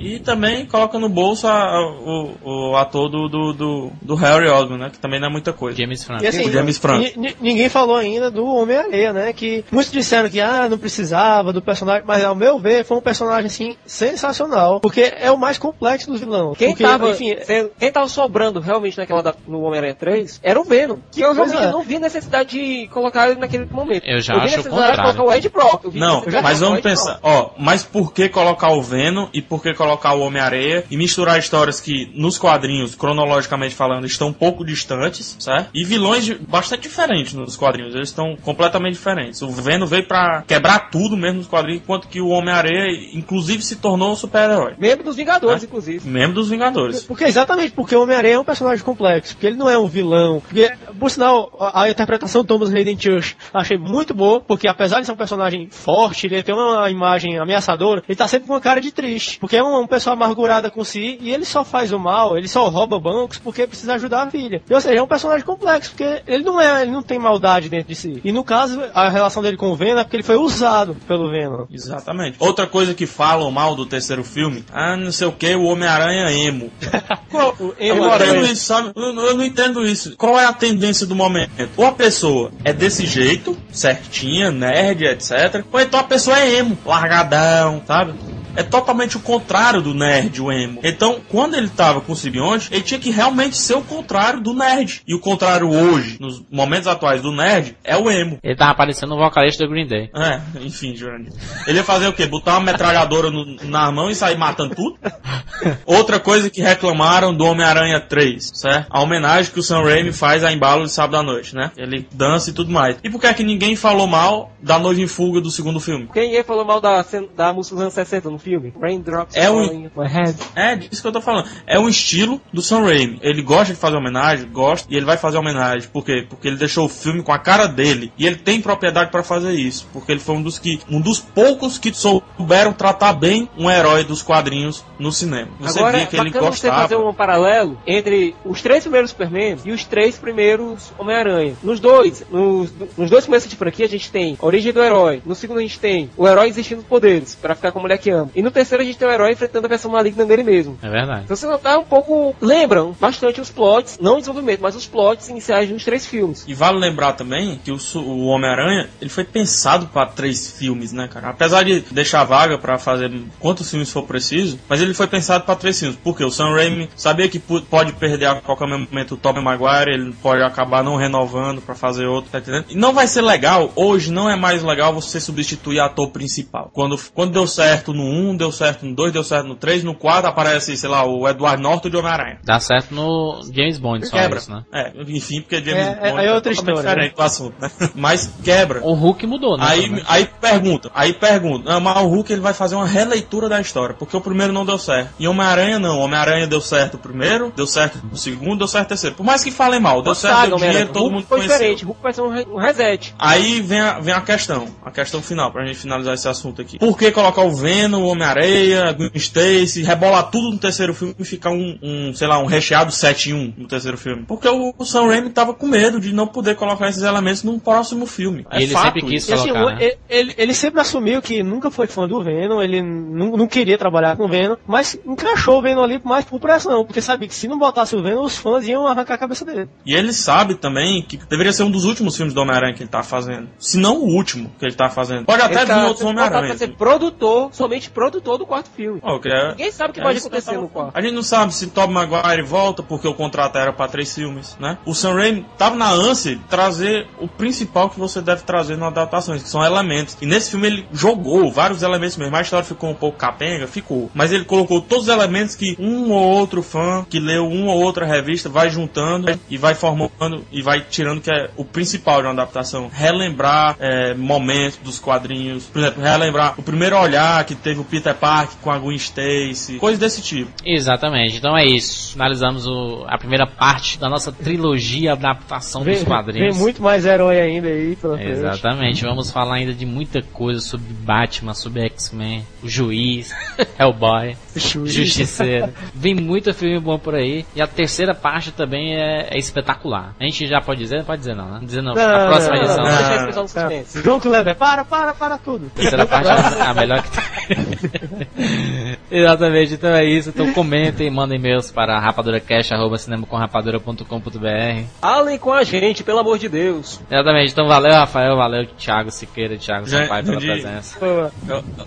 E também coloca no bolso a- a- o, o ator do, do, do, do Harry Osborn, né, que também não é muita coisa. James Franco. Assim, O James Franco. ni- ni- ninguém falou ainda do Homem-Areia, né? Que muitos disseram que ah, não precisava do personagem, mas ao meu ver foi um personagem assim sensacional, porque é o mais complexo dos vilões. Quem porque, tava, enfim, sendo- quem tava sobrando realmente naquela da- no Homem-Aranha 3 era o Venom. Que eu realmente é. não vi necessidade de colocar ele naquele momento. Eu já vi acho o necessidade de contrário. colocar o Ed Brock. Eu vi Não, mas vamos pensar, ó, mas por que colocar o Venom e por que colocar o Homem-Areia e misturar histórias que nos quadrinhos, cronologicamente falando, estão um pouco distantes, certo? E vilões de- bastante diferentes nos quadrinhos, eles estão completamente diferentes. O Venom veio pra quebrar tudo mesmo nos quadrinhos, enquanto que o Homem-Areia, inclusive, se tornou um super-herói. Membro dos Vingadores, Ah. inclusive. Membro dos Vingadores. Porque exatamente porque o Homem-Aranha é um personagem complexo, porque ele não é um vilão. Porque, por sinal, a, a interpretação do Thomas Hayden Church achei muito boa, porque apesar de ser um personagem forte, ele tem uma imagem ameaçadora, ele tá sempre com uma cara de triste. Porque é uma, uma pessoa amargurada com si e ele só faz o mal, ele só rouba bancos porque precisa ajudar a filha. Ou seja, é um personagem complexo, porque ele não é, ele não tem maldade dentro de si. E no caso, a relação dele com o Venom é porque ele foi usado pelo Venom. Exatamente. Outra coisa que falam mal do terceiro filme, ah, não sei o que, o Homem-Aranha emo. *laughs* Qual- O eu emo não entendo isso, sabe? Eu, não- eu não entendo isso. Qual é a tendência do momento? Ou a pessoa é desse jeito, certinha, nerd, etc. Ou então a pessoa é emo, largadão, sabe? É totalmente o contrário do nerd, o emo. Então, quando ele tava com o simbionte, ele tinha que realmente ser o contrário do nerd. E o contrário hoje, nos momentos atuais do nerd, é o emo. Ele tava aparecendo no vocalista do Green Day. É, enfim, Jurandir. Ele ia fazer o quê? Botar uma metralhadora no- na mão e sair matando tudo? *laughs* Outra coisa que reclamaram do Homem-Aranha 3, certo? A homenagem que o Sam Raimi faz a embalo de sábado à noite, né? Ele dança e tudo mais. E por que é que ninguém falou mal da Noite em Fuga do segundo filme? Quem falou mal da, da música dos anos 60 no filme? Raindrops É um- my head. É disso que eu tô falando. É um estilo do Sam Raimi. Ele gosta de fazer homenagem, gosta, e ele vai fazer homenagem. Por quê? Porque ele deixou o filme com a cara dele. E ele tem propriedade pra fazer isso. Porque ele foi um dos que. Um dos poucos que souberam tratar bem um herói dos quadrinhos no cinema. Você Agora, via que ele bacana você gostava. fazer um paralelo entre os três primeiros Superman e os três primeiros Homem-Aranha. Nos dois, nos, nos dois primeiros de franquia, a gente tem a origem do herói. No segundo, a gente tem o herói existindo poderes, pra ficar com a mulher que ama. E no terceiro, a gente tem o herói enfrentando a versão maligna dele mesmo. É verdade. Então você notar um pouco. Lembram bastante os plots, não o desenvolvimento, mas os plots iniciais dos três filmes. E vale lembrar também que o, o Homem-Aranha, ele foi pensado pra três filmes, né, cara? Apesar de deixar vaga pra fazer quantos filmes for preciso, mas ele foi pensado pra três filmes. Porque o Sam Raimi sabia que pode perder a qualquer momento o Tobey Maguire, ele pode acabar não renovando pra fazer outro, tá entendendo? E não vai ser legal, hoje não é mais legal você substituir ator principal. Quando, quando deu certo no 1, deu certo no 2, deu certo no 3, no 4 aparece, sei lá, o Edward Norton de Homem-Aranha. Dá certo no James Bond, só Quebra. isso, né? É, enfim, porque James É, é- Bond é outra totalmente história, diferente do assunto, né? *laughs* Mas quebra. O Hulk mudou, né? Aí, também. aí pergunta, aí pergunta, ah, mas o Hulk ele vai fazer uma releitura da história, porque o primeiro não deu certo. E Homem-Aranha não, Homem-Aranha deu certo o primeiro, deu certo o segundo, deu certo o terceiro. Por mais que falem mal, deu certo, Saga, Homem-Aranha. dinheiro, todo Hulk mundo foi conheceu. diferente. Hulk vai ser um, re- um reset. Aí vem a, vem a questão, a questão final, pra gente finalizar esse assunto aqui. Por que colocar o Venom, Homem-Areia, Gwen Stacy, rebolar tudo no terceiro filme e ficar um, um, sei lá, um recheado 7 em 1 no terceiro filme? Porque o, o Sam Raimi tava com medo de não poder colocar esses elementos num próximo filme. É ele fato sempre quis isso. E assim, colocar, o- né? ele, ele sempre assumiu que nunca foi fã do Venom, ele não, não queria trabalhar com o Venom, mas encaixou o Venom ali mais por pressão, porque sabia que se não botasse o Venom, os fãs iam arrancar a cabeça dele. E ele sabe também que deveria ser um dos últimos filmes do Homem-Aranha que ele tá fazendo. Se não o último que ele tá fazendo. Pode até Ele vir tá outros Homem-Aranha. pra ser produtor, somente produtor do quarto filme. Eu queria- Ninguém sabe o que É acontecer no quarto. A gente não sabe se Tobey Maguire volta porque o contrato era pra três filmes, né? O Sam Raimi tava na ânsia de trazer o principal que você deve trazer na adaptação, que são elementos. E nesse filme ele jogou vários elementos mesmo. A história ficou um pouco capenga, ficou. Mas ele colocou todos os elementos que um ou outro fã que leu uma ou outra revista vai juntando e vai formando e vai tirando que é o principal de uma adaptação. Relembrar é, momentos dos quadrinhos. Por exemplo, relembrar o primeiro olhar que teve o Peter Parker com a Gwen Stacy. Coisas desse tipo. Exatamente, então é isso. Finalizamos o- a primeira parte da nossa trilogia adaptação dos quadrinhos. vem muito mais herói ainda aí pela. Exatamente, vamos falar ainda de muita coisa sobre Batman, sobre X-Men, o Juiz, *laughs* Hellboy, Justiceiro. Vem muito filme bom por aí. E a terceira parte também é, é espetacular. A gente já pode dizer? Pode dizer não, né? Dizer não. Não, a próxima não, edição. não? Deixa Ah. a pessoal no suspense. João Kleber, para, para, para tudo. A terceira *laughs* parte é a melhor que tem. *laughs* Exatamente, então é isso. Então comentem, mandem e-mails para rapaduracast.com.br. Falem com a gente, pelo amor de Deus. Exatamente, então valeu Rafael, valeu Thiago Siqueira, Thiago Sampaio pela presença. Eu,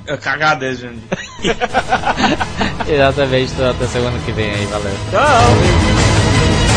eu cagadez, gente. *laughs* Exatamente, então até semana que vem aí, valeu. Tchau.